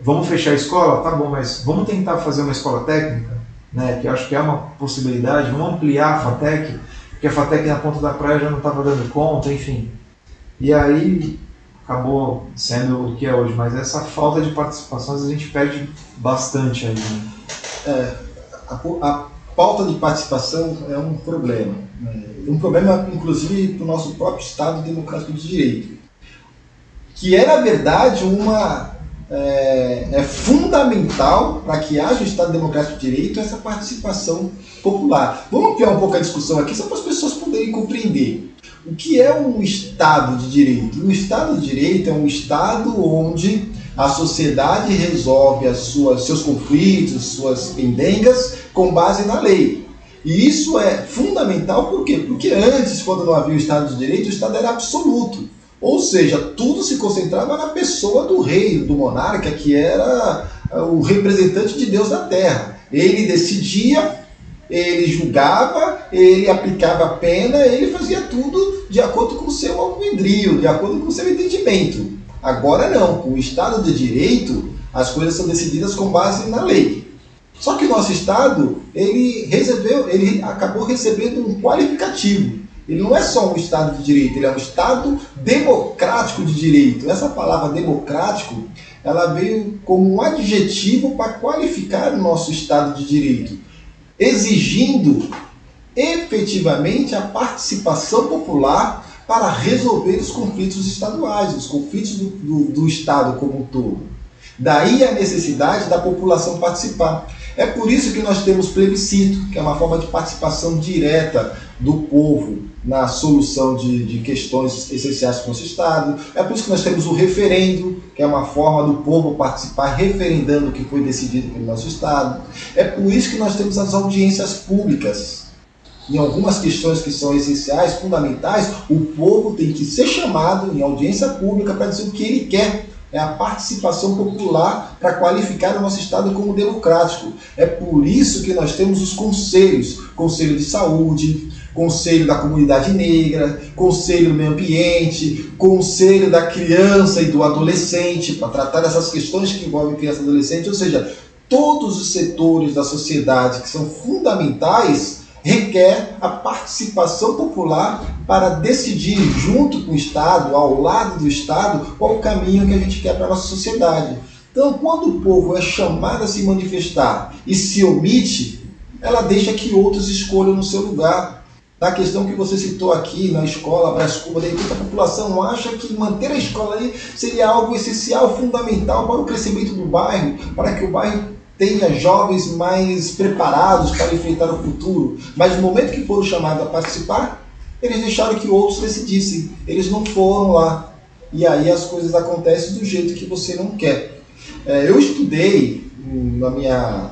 [SPEAKER 1] vamos fechar a escola? Tá bom, mas vamos tentar fazer uma escola técnica, né, que acho que é uma possibilidade, vamos ampliar a FATEC, porque a FATEC na ponta da praia já não estava dando conta, enfim. E aí acabou sendo o que é hoje, mas essa falta de participação a gente perde bastante aí. Né?
[SPEAKER 2] É, a, a pauta de participação é um problema. Né? Um problema, inclusive, para o nosso próprio Estado Democrático de Direito, que é, na verdade, uma. É, é fundamental para que haja o Estado Democrático de Direito essa participação popular. Vamos ampliar um pouco a discussão aqui, só para as pessoas poderem compreender. O que é um Estado de Direito? Um Estado de Direito é um Estado onde a sociedade resolve as suas, seus conflitos, suas pendengas com base na lei. E isso é fundamental por quê? Porque antes, quando não havia o Estado de Direito, o Estado era absoluto. Ou seja, tudo se concentrava na pessoa do rei, do monarca, que era ah, o representante de Deus na terra. Ele decidia, ele julgava, ele aplicava a pena, ele fazia tudo de acordo com o seu albedrio, de acordo com o seu entendimento. Agora não, com o Estado de Direito, as coisas são decididas com base na lei. Só que o nosso Estado, ele, recebeu, ele acabou recebendo um qualificativo. Ele não é só um Estado de Direito, ele é um Estado democrático de direito. Essa palavra democrático, ela veio como um adjetivo para qualificar o nosso Estado de Direito, exigindo efetivamente a participação popular para resolver os conflitos estaduais, os conflitos do, do, do Estado como um todo. Daí a necessidade da população participar. É por isso que nós temos plebiscito, que é uma forma de participação direta do povo na solução de, de questões essenciais para o nosso Estado. É por isso que nós temos o referendo, que é uma forma do povo participar referendando o que foi decidido pelo nosso Estado. É por isso que nós temos as audiências públicas, em algumas questões que são essenciais, fundamentais, o povo tem que ser chamado em audiência pública para dizer o que ele quer. É a participação popular para qualificar o nosso Estado como democrático. É por isso que nós temos os conselhos Conselho de Saúde, Conselho da Comunidade Negra, Conselho do Meio Ambiente, Conselho da Criança e do Adolescente, para tratar dessas questões que envolvem criança e adolescente, ou seja, todos os setores da sociedade que são fundamentais requer a participação popular para decidir, junto com o Estado, ao lado do Estado, qual o caminho que a gente quer para a nossa sociedade. Então, quando o povo é chamado a se manifestar e se omite, ela deixa que outros escolham no seu lugar. Na questão que você citou aqui, na escola Brás Cuba, de repente a população acha que manter a escola ali seria algo essencial, fundamental para o crescimento do bairro, para que o bairro tenha jovens mais preparados para enfrentar o futuro. Mas no momento que foram chamados a participar, eles deixaram que outros decidissem. Eles não foram lá. E aí as coisas acontecem do jeito que você não quer. É, eu estudei na minha,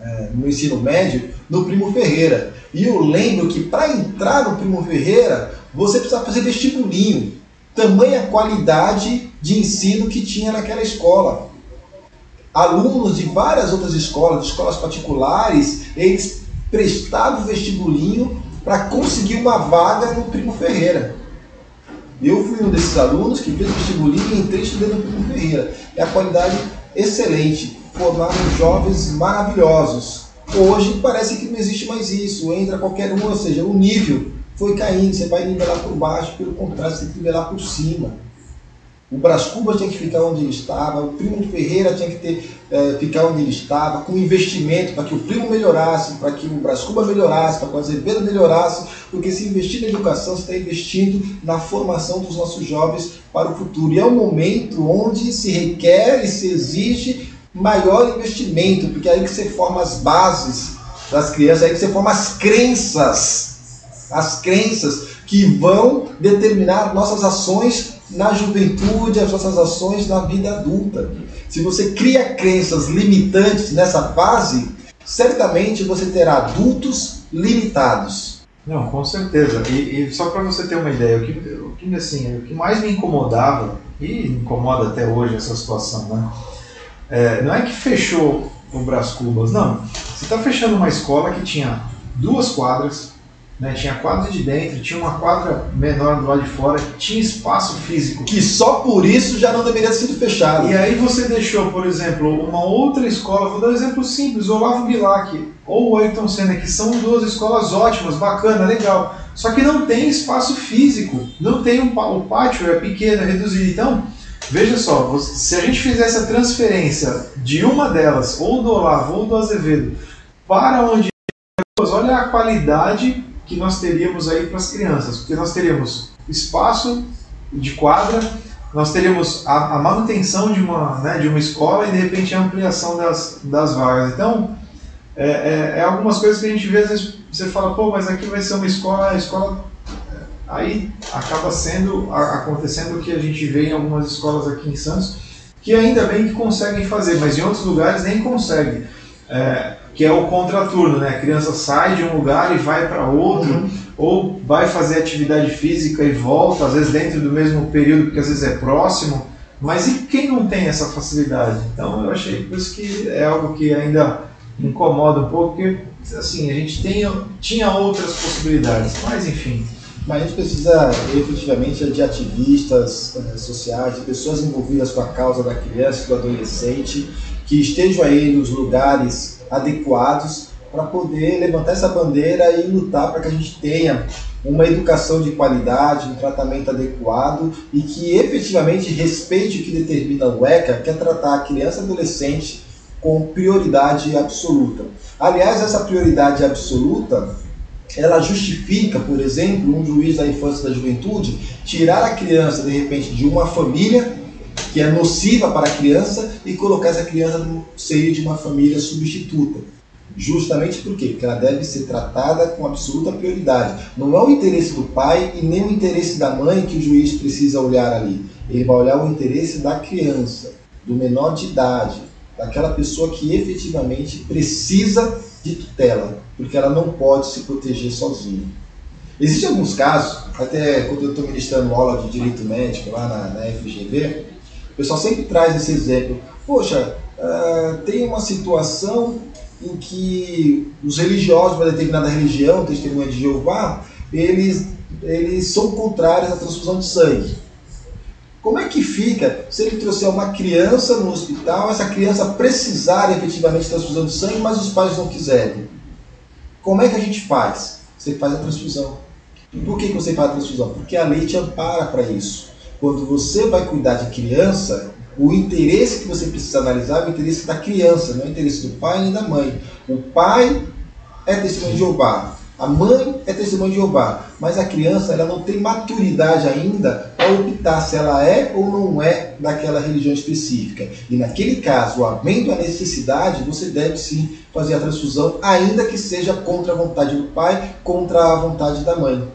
[SPEAKER 2] é, no ensino médio no Primo Ferreira. E eu lembro que para entrar no Primo Ferreira, você precisava fazer vestibulinho. Tamanha qualidade de ensino que tinha naquela escola. Alunos de várias outras escolas, de escolas particulares, eles prestavam vestibulinho para conseguir uma vaga no Primo Ferreira. Eu fui um desses alunos que fez vestibulinho e entrei estudando no Primo Ferreira. É a qualidade excelente. Formaram jovens maravilhosos. Hoje parece que não existe mais isso. Entra qualquer um, ou seja, o nível foi caindo. Você vai nivelar por baixo, pelo contrário, você tem que nivelar por cima. O Brás Cubas tinha que ficar onde ele estava, o Primo Ferreira tinha que ter, é, ficar onde ele estava, com investimento para que o Primo melhorasse, para que o Brás Cubas melhorasse, para que o Azevedo melhorasse, porque se investir na educação, você está investindo na formação dos nossos jovens para o futuro. E é um momento onde se requer e se exige maior investimento, porque é aí que você forma as bases das crianças, é aí que você forma as crenças, as crenças que vão determinar nossas ações na juventude, as nossas ações na vida adulta. Se você cria crenças limitantes nessa fase, certamente você terá adultos limitados.
[SPEAKER 1] Não, com certeza. E, e só para você ter uma ideia, o que, o que, assim, o que mais me incomodava, e incomoda até hoje essa situação, né? É, não é que fechou o Brás Cubas, não. Você está fechando uma escola que tinha duas quadras, né? Tinha quadra de dentro, tinha uma quadra menor do lado de fora, tinha espaço físico.
[SPEAKER 2] Que só por isso já não deveria ter sido fechado.
[SPEAKER 1] E aí você deixou, por exemplo, uma outra escola, vou dar um exemplo simples, Olavo Bilac ou o Ayrton Senna, que são duas escolas ótimas, bacana, legal. Só que não tem espaço físico, não tem um, o pátio é pequeno, é reduzido. Então, veja só, se a gente fizesse a transferência de uma delas, ou do Olavo ou do Azevedo, para onde olha a qualidade que nós teríamos aí para as crianças, porque nós teríamos espaço de quadra, nós teríamos a, a manutenção de uma, né, de uma escola e de repente a ampliação das, das vagas. Então, é, é, é, algumas coisas que a gente vê, às vezes você fala, pô, mas aqui vai ser uma escola, a escola. É, aí acaba sendo, acontecendo o que a gente vê em algumas escolas aqui em Santos, que ainda bem que conseguem fazer, mas em outros lugares nem conseguem. É, que é o contraturno, né? A criança sai de um lugar e vai para outro, uhum. ou vai fazer atividade física e volta, às vezes dentro do mesmo período, porque às vezes é próximo. Mas e quem não tem essa facilidade? Então eu achei por isso que é algo que ainda incomoda um pouco, porque assim, a gente tem, tinha outras possibilidades, mas enfim.
[SPEAKER 2] Mas a gente precisa efetivamente de ativistas eh, sociais, de pessoas envolvidas com a causa da criança e do adolescente, que estejam aí nos lugares adequados para poder levantar essa bandeira e lutar para que a gente tenha uma educação de qualidade, um tratamento adequado e que efetivamente respeite o que determina o ECA, que é tratar a criança e adolescente com prioridade absoluta. Aliás, essa prioridade absoluta, ela justifica, por exemplo, um juiz da infância e da juventude tirar a criança de repente de uma família que é nociva para a criança e colocar essa criança no seio de uma família substituta. Justamente por quê? Porque ela deve ser tratada com absoluta prioridade. Não é o interesse do pai e nem o interesse da mãe que o juiz precisa olhar ali. Ele vai olhar o interesse da criança, do menor de idade, daquela pessoa que efetivamente precisa de tutela, porque ela não pode se proteger sozinha. Existem alguns casos, até quando eu estou ministrando aula de direito médico lá na, na FGV, pessoal sempre traz esse exemplo. Poxa, uh, tem uma situação em que os religiosos de uma determinada religião, testemunha de Jeová, eles, eles são contrários à transfusão de sangue. Como é que fica se ele trouxer uma criança no hospital, essa criança precisar efetivamente de transfusão de sangue, mas os pais não quiserem? Como é que a gente faz? Você faz a transfusão. E por que você faz a transfusão? Porque a lei te ampara para isso. Quando você vai cuidar de criança, O interesse que você precisa analisar é o interesse da criança, não é o interesse do pai nem da mãe. O pai é testemunho de Jeová, a mãe é testemunha de Jeová, mas a criança ela não tem maturidade ainda para optar se ela é ou não é daquela religião específica. E naquele caso, havendo a necessidade, você deve sim fazer a transfusão, ainda que seja contra a vontade do pai, contra a vontade da mãe.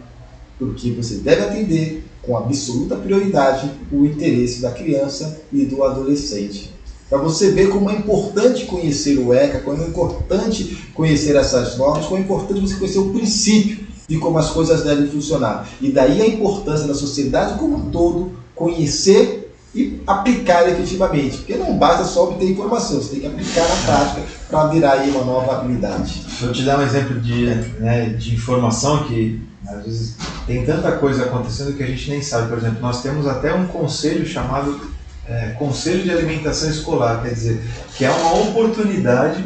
[SPEAKER 2] Porque você deve atender com absoluta prioridade o interesse da criança e do adolescente. Para você ver como é importante conhecer o ECA, como é importante conhecer essas normas, como é importante você conhecer o princípio de como as coisas devem funcionar. E daí a importância da sociedade como um todo conhecer e aplicar efetivamente. Porque não basta só obter informação, você tem que aplicar na prática para virar aí uma nova habilidade.
[SPEAKER 1] Vou te dar um exemplo de, né, de informação que às vezes tem tanta coisa acontecendo que a gente nem sabe. Por exemplo, nós temos até um conselho chamado é, Conselho de Alimentação Escolar, quer dizer, que é uma oportunidade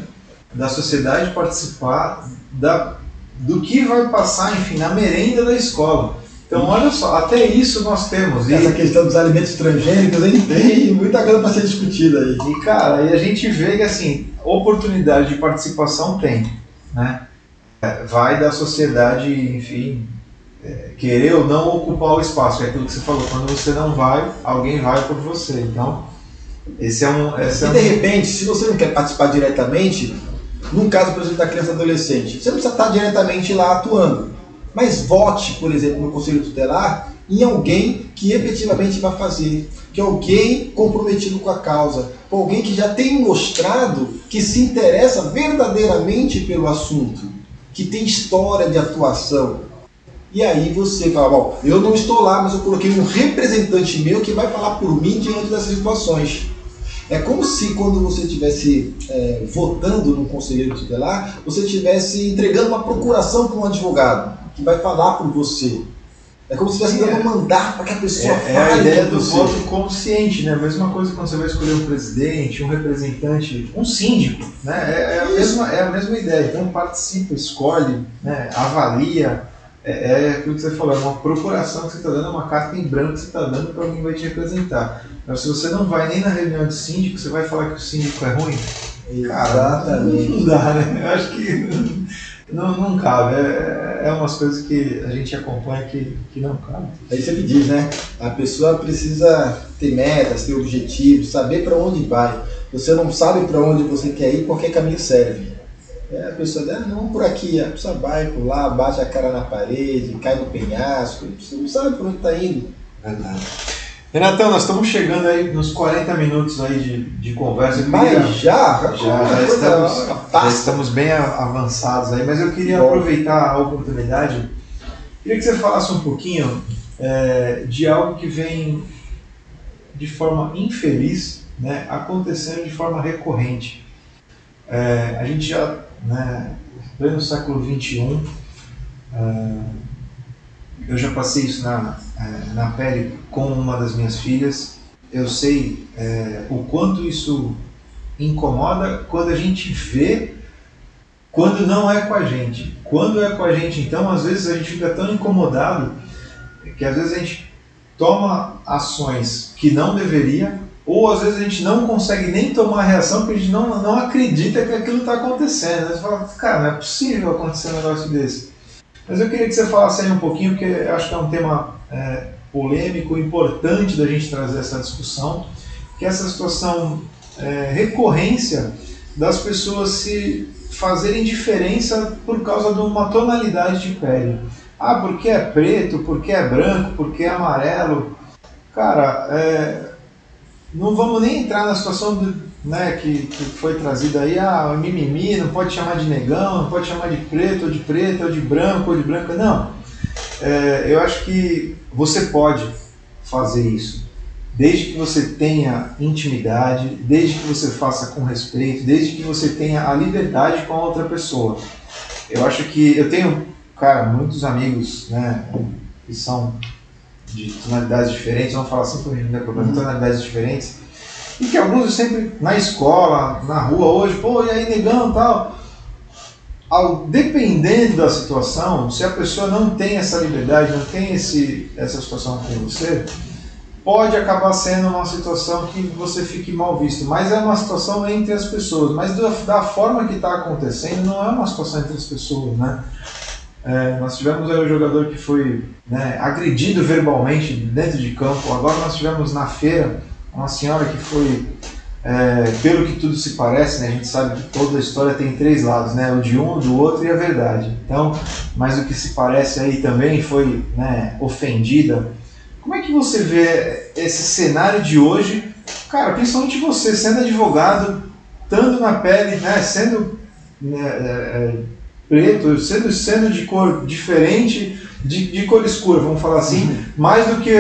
[SPEAKER 1] da sociedade participar da, do que vai passar, enfim, na merenda da escola. Então, olha só, até isso nós temos.
[SPEAKER 2] E... Essa questão dos alimentos transgênicos, a gente tem muita coisa para ser discutida aí.
[SPEAKER 1] E, cara, e a gente vê que, assim, oportunidade de participação tem, né? É, vai da sociedade, enfim, é, querer ou não ocupar o espaço. É aquilo que você falou, quando você não vai, alguém vai por você. Então, esse é um. Esse
[SPEAKER 2] e
[SPEAKER 1] é
[SPEAKER 2] de repente, se você não quer participar diretamente, num caso, por exemplo, da criança adolescente, você não precisa estar diretamente lá atuando. Mas vote, por exemplo, no Conselho Tutelar em alguém que efetivamente vai fazer, que é alguém comprometido com a causa, alguém que já tem mostrado que se interessa verdadeiramente pelo assunto, que tem história de atuação, e aí você fala, bom, eu não estou lá, mas eu coloquei um representante meu que vai falar por mim diante dessas situações. É como se quando você estivesse é, votando no conselheiro tutelar, você estivesse entregando uma procuração para um advogado que vai falar por você. É como se estivesse dando um mandato para que a pessoa
[SPEAKER 1] é,
[SPEAKER 2] fale.
[SPEAKER 1] É a ideia do voto consciente, né? A mesma coisa quando você vai escolher um presidente, um representante, um síndico, né? É, é a, mesma, é a mesma ideia. Então participa, escolhe, né? avalia é, é aquilo que você falou, é uma procuração que você está dando, é uma carta em branco que você está dando para alguém vai te representar. Mas se você não vai nem na reunião de síndico, você vai falar que o síndico é ruim?
[SPEAKER 2] Exatamente.
[SPEAKER 1] Não dá, né? Eu acho que não, não cabe. É, é umas coisas que a gente acompanha que, que não cabe.
[SPEAKER 2] Aí você me diz, né? A pessoa precisa ter metas, ter objetivos, saber para onde vai. Você não sabe para onde você quer ir, qualquer caminho serve. É, a pessoa diz, ah, não, por aqui, a pessoa vai por lá, bate a cara na parede, cai no penhasco, você não sabe por onde está indo.
[SPEAKER 1] Verdade. Renatão, nós estamos chegando aí nos 40 minutos aí de, de conversa.
[SPEAKER 2] Mas queria... já?
[SPEAKER 1] Já, já, estamos, já estamos bem avançados aí, mas eu queria Bom. aproveitar a oportunidade, queria que você falasse um pouquinho é, de algo que vem de forma infeliz, né, acontecendo de forma recorrente. É, a gente já né, pleno século XXI, é, eu já passei isso na, é, na pele com uma das minhas filhas. Eu sei é, o quanto isso incomoda quando a gente vê quando não é com a gente. Quando é com a gente, então, às vezes a gente fica tão incomodado que às vezes a gente toma ações que não deveria ou às vezes a gente não consegue nem tomar reação porque a gente não, não acredita que aquilo está acontecendo. Você fala, cara, não é possível acontecer um negócio desse. Mas eu queria que você falasse aí um pouquinho, porque acho que é um tema é, polêmico, importante da gente trazer essa discussão, que é essa situação, é, recorrência das pessoas se fazerem diferença por causa de uma tonalidade de pele. Ah, porque é preto, porque é branco, porque é amarelo. Cara, é, não vamos nem entrar na situação do, né, que, que foi trazida aí, ah, mimimi, não pode chamar de negão, não pode chamar de preto, ou de preto, ou de branco, ou de branca. Não. É, eu acho que você pode fazer isso, desde que você tenha intimidade, desde que você faça com respeito, desde que você tenha a liberdade com a outra pessoa. Eu acho que eu tenho, cara, muitos amigos, né, que são de tonalidades diferentes, vamos falar assim para não problema, uhum. tonalidades diferentes, e que alguns sempre, na escola, na rua hoje, pô, e aí negão tal. Ao, dependendo da situação, se a pessoa não tem essa liberdade, não tem esse, essa situação com você, pode acabar sendo uma situação que você fique mal visto, mas é uma situação entre as pessoas. Mas da, da forma que está acontecendo, não é uma situação entre as pessoas, né? É, nós tivemos aí um jogador que foi né, agredido verbalmente dentro de campo. Agora nós tivemos na feira uma senhora que foi, é, pelo que tudo se parece, né, a gente sabe que toda a história tem três lados, né, o de um, do outro e a verdade. Então, mas o que se parece aí também foi né, ofendida. Como é que você vê esse cenário de hoje, cara, principalmente você sendo advogado, estando na pele, né, sendo né, é, é preto, sendo, sendo de cor diferente, de, de cor escura, vamos falar assim, uhum. mais do que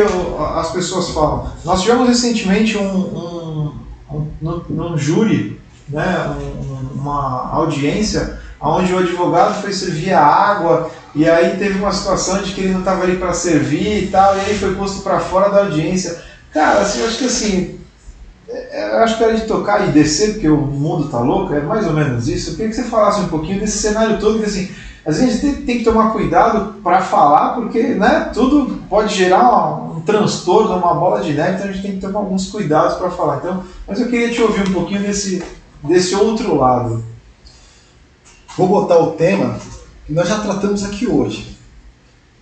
[SPEAKER 1] as pessoas falam. Nós tivemos recentemente um, um, um, num júri, né, um, uma audiência, onde o advogado foi servir a água e aí teve uma situação de que ele não estava ali para servir e tal, e aí foi posto para fora da audiência. Cara, assim, eu acho que assim, é, eu acho que era de tocar e descer, porque o mundo tá louco, é mais ou menos isso. Eu queria que você falasse um pouquinho desse cenário todo, que assim, às vezes a gente tem que tomar cuidado para falar, porque né, tudo pode gerar um, um transtorno, uma bola de neve, então a gente tem que tomar alguns cuidados para falar. Então, mas eu queria te ouvir um pouquinho desse, desse outro lado.
[SPEAKER 2] Vou botar o tema que nós já tratamos aqui hoje.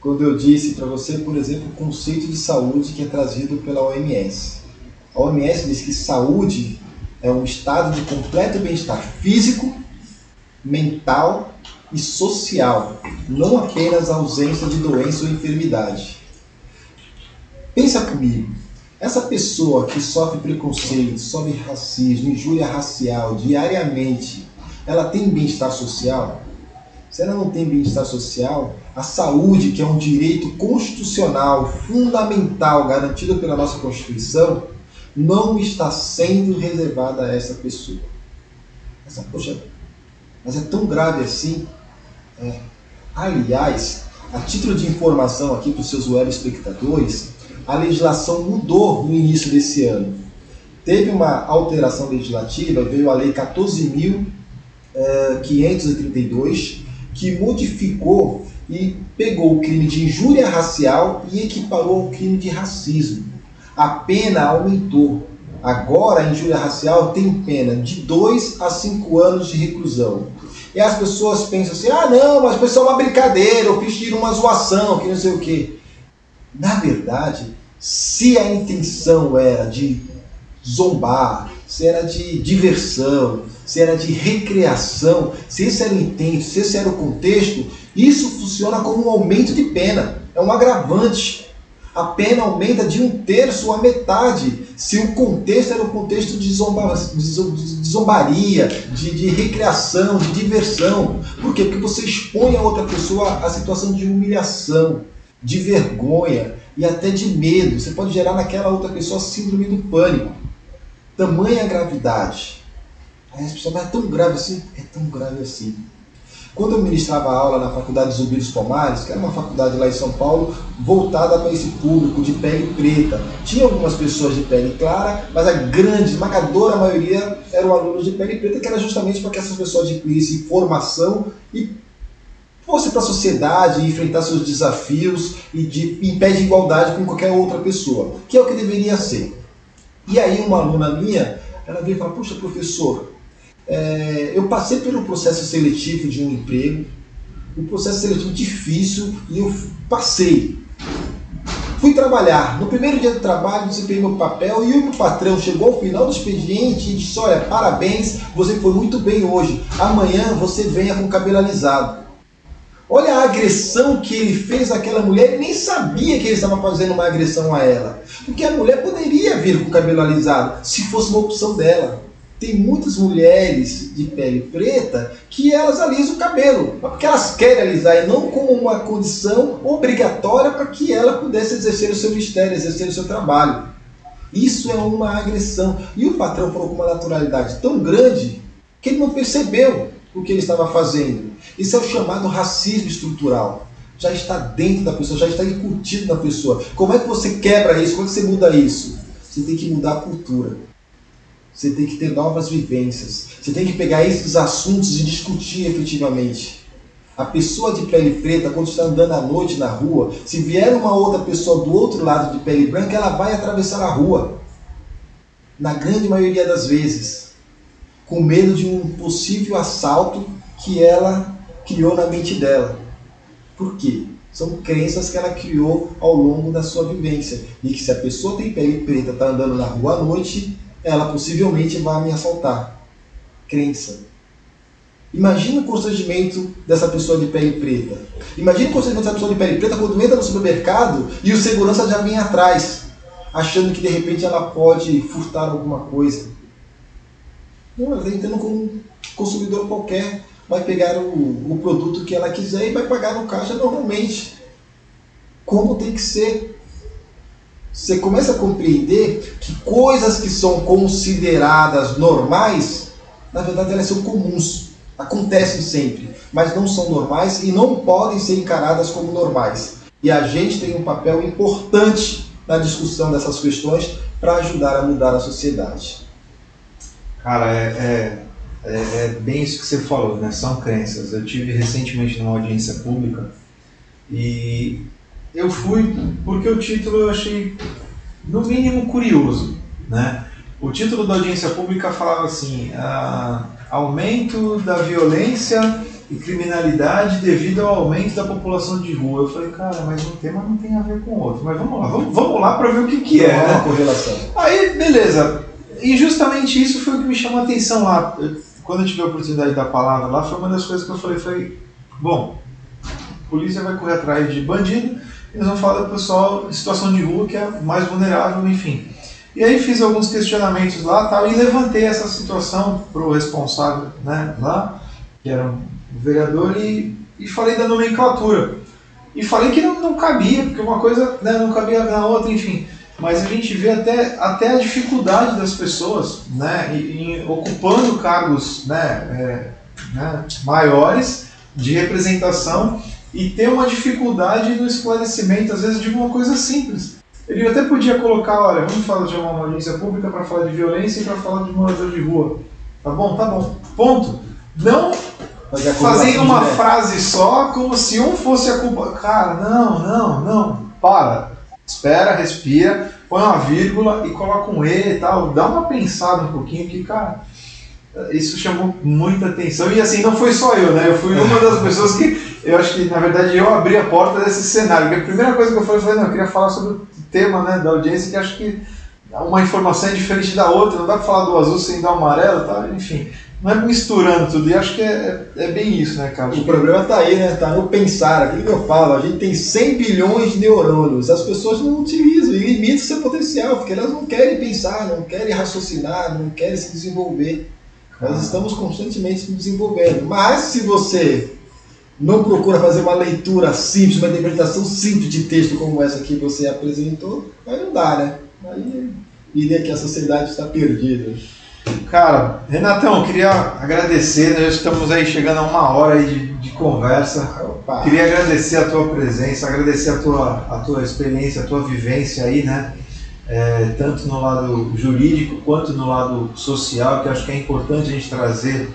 [SPEAKER 2] Quando eu disse para você, por exemplo, o conceito de saúde que é trazido pela OMS. A OMS diz que saúde é um estado de completo bem-estar físico, mental e social, não apenas a ausência de doença ou enfermidade. Pensa comigo, essa pessoa que sofre preconceito, sofre racismo, injúria racial diariamente, ela tem bem-estar social? Se ela não tem bem-estar social, a saúde, que é um direito constitucional fundamental garantido pela nossa Constituição, não está sendo reservada a essa pessoa. Essa, poxa, mas é tão grave assim. É. Aliás, a título de informação aqui para os seus web espectadores, a legislação mudou no início desse ano. Teve uma alteração legislativa, veio a Lei 14.532, é, que modificou e pegou o crime de injúria racial e equiparou ao crime de racismo a pena aumentou. Agora a injúria racial tem pena de 2 a 5 anos de reclusão. E as pessoas pensam assim: ah, não, mas foi só uma brincadeira, eu fiz uma zoação, que não sei o quê. Na verdade, se a intenção era de zombar, se era de diversão, se era de recreação, se esse era o intento, se esse era o contexto, isso funciona como um aumento de pena, é um agravante a pena aumenta de um terço a metade, se o contexto era o contexto de, zomba, de zombaria, de, de, recreação, de diversão. Por quê? Porque você expõe a outra pessoa a situação de humilhação, de vergonha e até de medo. Você pode gerar naquela outra pessoa síndrome do pânico. Tamanha gravidade. Aí as pessoas, mas é tão grave assim? É tão grave assim. Quando eu ministrava aula na Faculdade Zumbi dos Palmares, que era uma faculdade lá em São Paulo, voltada para esse público de pele preta, tinha algumas pessoas de pele clara, mas a grande, esmagadora maioria eram alunos de pele preta, que era justamente para que essas pessoas adquirissem formação e fosse para a sociedade enfrentar seus desafios e de, em pé de igualdade com qualquer outra pessoa, que é o que deveria ser. E aí uma aluna minha, ela veio e falou, puxa professor, é, eu passei pelo processo seletivo de um emprego, um processo seletivo difícil, e eu passei. Fui trabalhar. No primeiro dia do trabalho, desempenhei meu papel e o meu patrão chegou ao final do expediente e disse: Olha, parabéns, você foi muito bem hoje. Amanhã você venha com o cabelo alisado. Olha a agressão que ele fez àquela mulher, ele nem sabia que ele estava fazendo uma agressão a ela. Porque a mulher poderia vir com o cabelo alisado, se fosse uma opção dela tem muitas mulheres de pele preta que elas alisam o cabelo, porque elas querem alisar e não como uma condição obrigatória para que ela pudesse exercer o seu mistério, exercer o seu trabalho. Isso é uma agressão. E o patrão falou com uma naturalidade tão grande que ele não percebeu o que ele estava fazendo. Isso é o chamado racismo estrutural. Já está dentro da pessoa, já está incutido na pessoa. Como é que você quebra isso? Como é que você muda isso? Você tem que mudar a cultura. Você tem que ter novas vivências. Você tem que pegar esses assuntos e discutir efetivamente. A pessoa de pele preta, quando está andando à noite na rua, se vier uma outra pessoa do outro lado de pele branca, ela vai atravessar a rua. Na grande maioria das vezes. Com medo de um possível assalto que ela criou na mente dela. Por quê? São crenças que ela criou ao longo da sua vivência. E que se a pessoa tem pele preta está andando na rua à noite, ela possivelmente vai me assaltar. Crença. Imagina o constrangimento dessa pessoa de pele preta. Imagina o constrangimento dessa pessoa de pele preta quando entra no supermercado e o segurança já vem atrás, achando que de repente ela pode furtar alguma coisa. Não, ela está entrando como um consumidor qualquer, vai pegar o, o produto que ela quiser e vai pagar no caixa normalmente. Como tem que ser. Você começa a compreender que coisas que são consideradas normais, na verdade elas são comuns acontecem sempre, mas não são normais e não podem ser encaradas como normais. E a gente tem um papel importante na discussão dessas questões para ajudar a mudar a sociedade.
[SPEAKER 1] Cara, é, é, é, é, bem isso que você falou, né? São crenças. Eu tive recentemente numa audiência pública e eu fui porque o título eu achei no mínimo curioso, né? O título da audiência pública falava assim: ah, aumento da violência e criminalidade devido ao aumento da população de rua. Eu falei, cara, mas um tema não tem a ver com o outro. Mas vamos lá, vamos, vamos lá para ver o que, que é. Né?
[SPEAKER 2] correlação.
[SPEAKER 1] Aí, beleza. E justamente isso foi o que me chamou a atenção lá. quando eu tive a oportunidade da palavra lá, foi uma das coisas que eu falei, foi, bom, a polícia vai correr atrás de bandido, eles vão falar do pessoal em situação de rua que é mais vulnerável, enfim. E aí fiz alguns questionamentos lá tal, e levantei essa situação para o responsável né, lá, que era um vereador, e, e falei da nomenclatura. E falei que não, não cabia, porque uma coisa né, não cabia na outra, enfim. Mas a gente vê até, até a dificuldade das pessoas né, em, ocupando cargos né, é, né, maiores de representação e ter uma dificuldade no esclarecimento, às vezes, de uma coisa simples. Ele até podia colocar, olha, vamos falar de uma audiência pública para falar de violência e para falar de morador de rua. Tá bom? Tá bom. Ponto. Não fazer uma frase só como se um fosse a culpa. Cara, não, não, não. Para. Espera, respira, põe uma vírgula e coloca um E e tal. Dá uma pensada um pouquinho que, cara, isso chamou muita atenção. E assim, não foi só eu, né? Eu fui uma das pessoas que eu acho que, na verdade, eu abri a porta desse cenário. Porque a primeira coisa que eu falei, eu falei, não, eu queria falar sobre tema né, da audiência que acho que uma informação é diferente da outra, não dá para falar do azul sem dar o amarelo, tá? enfim. Não é misturando tudo, e acho que é, é, é bem isso, né, cara?
[SPEAKER 2] O problema está aí, né? Está no pensar, aquilo que eu falo, a gente tem 100 bilhões de neurônios, as pessoas não utilizam e limitam seu potencial, porque elas não querem pensar, não querem raciocinar, não querem se desenvolver. Nós estamos constantemente nos desenvolvendo. Mas se você não procura fazer uma leitura simples, uma interpretação simples de texto como essa que você apresentou, aí não dá, né? Aí iria que a sociedade está perdida.
[SPEAKER 1] Cara, Renatão, queria agradecer, né? já estamos aí chegando a uma hora aí de, de conversa. Opa. Queria agradecer a tua presença, agradecer a tua, a tua experiência, a tua vivência aí, né? É, tanto no lado jurídico quanto no lado social, que acho que é importante a gente trazer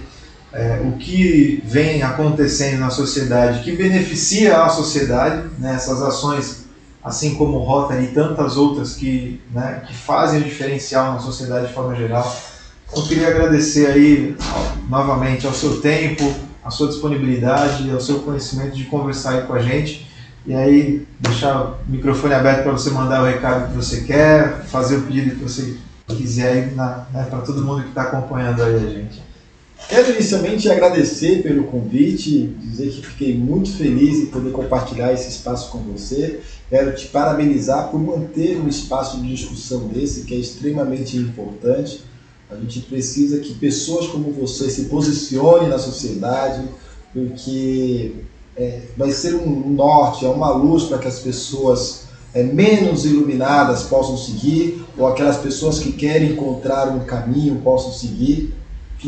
[SPEAKER 1] é, o que vem acontecendo na sociedade que beneficia a sociedade, né, essas ações, assim como o Rotary e tantas outras que, né, que fazem o diferencial na sociedade de forma geral. Eu queria agradecer aí novamente ao seu tempo, a sua disponibilidade, ao seu conhecimento de conversar aí com a gente. E aí, deixar o microfone aberto para você mandar o recado que você quer, fazer o pedido que você quiser aí né, para todo mundo que está acompanhando aí a gente.
[SPEAKER 2] Quero inicialmente agradecer pelo convite, dizer que fiquei muito feliz em poder compartilhar esse espaço com você. Quero te parabenizar por manter um espaço de discussão desse, que é extremamente importante. A gente precisa que pessoas como você se posicionem na sociedade, porque é, vai ser um norte, é uma luz para que as pessoas é, menos iluminadas possam seguir, ou aquelas pessoas que querem encontrar um caminho possam seguir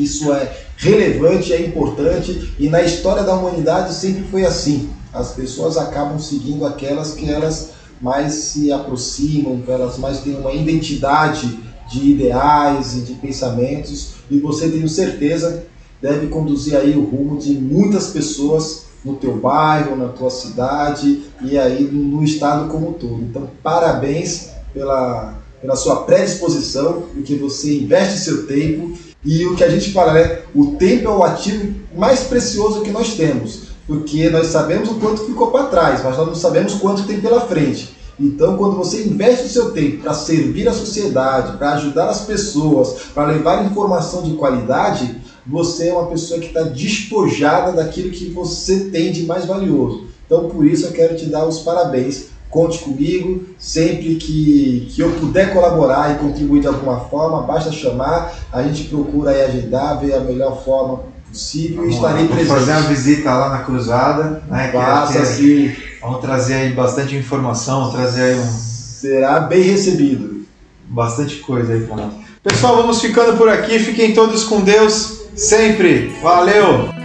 [SPEAKER 2] isso é relevante, é importante e na história da humanidade sempre foi assim. As pessoas acabam seguindo aquelas que elas mais se aproximam, que elas mais têm uma identidade de ideais e de pensamentos e você tenho certeza deve conduzir aí o rumo de muitas pessoas no teu bairro, na tua cidade e aí no estado como um todo. Então, parabéns pela, pela sua predisposição, porque você investe seu tempo e o que a gente fala, né? O tempo é o ativo mais precioso que nós temos, porque nós sabemos o quanto ficou para trás, mas nós não sabemos quanto tem pela frente. Então, quando você investe o seu tempo para servir a sociedade, para ajudar as pessoas, para levar informação de qualidade, você é uma pessoa que está despojada daquilo que você tem de mais valioso. Então, por isso, eu quero te dar os parabéns. Conte comigo, sempre que, que eu puder colaborar e contribuir de alguma forma, basta chamar, a gente procura aí agendar, ver a melhor forma possível e estarei
[SPEAKER 1] presente. fazer uma visita lá na Cruzada, né?
[SPEAKER 2] Passa, que
[SPEAKER 1] vamos trazer aí bastante informação, trazer aí um...
[SPEAKER 2] Será bem recebido.
[SPEAKER 1] Bastante coisa aí, Renato. Pessoal, vamos ficando por aqui. Fiquem todos com Deus sempre. Valeu!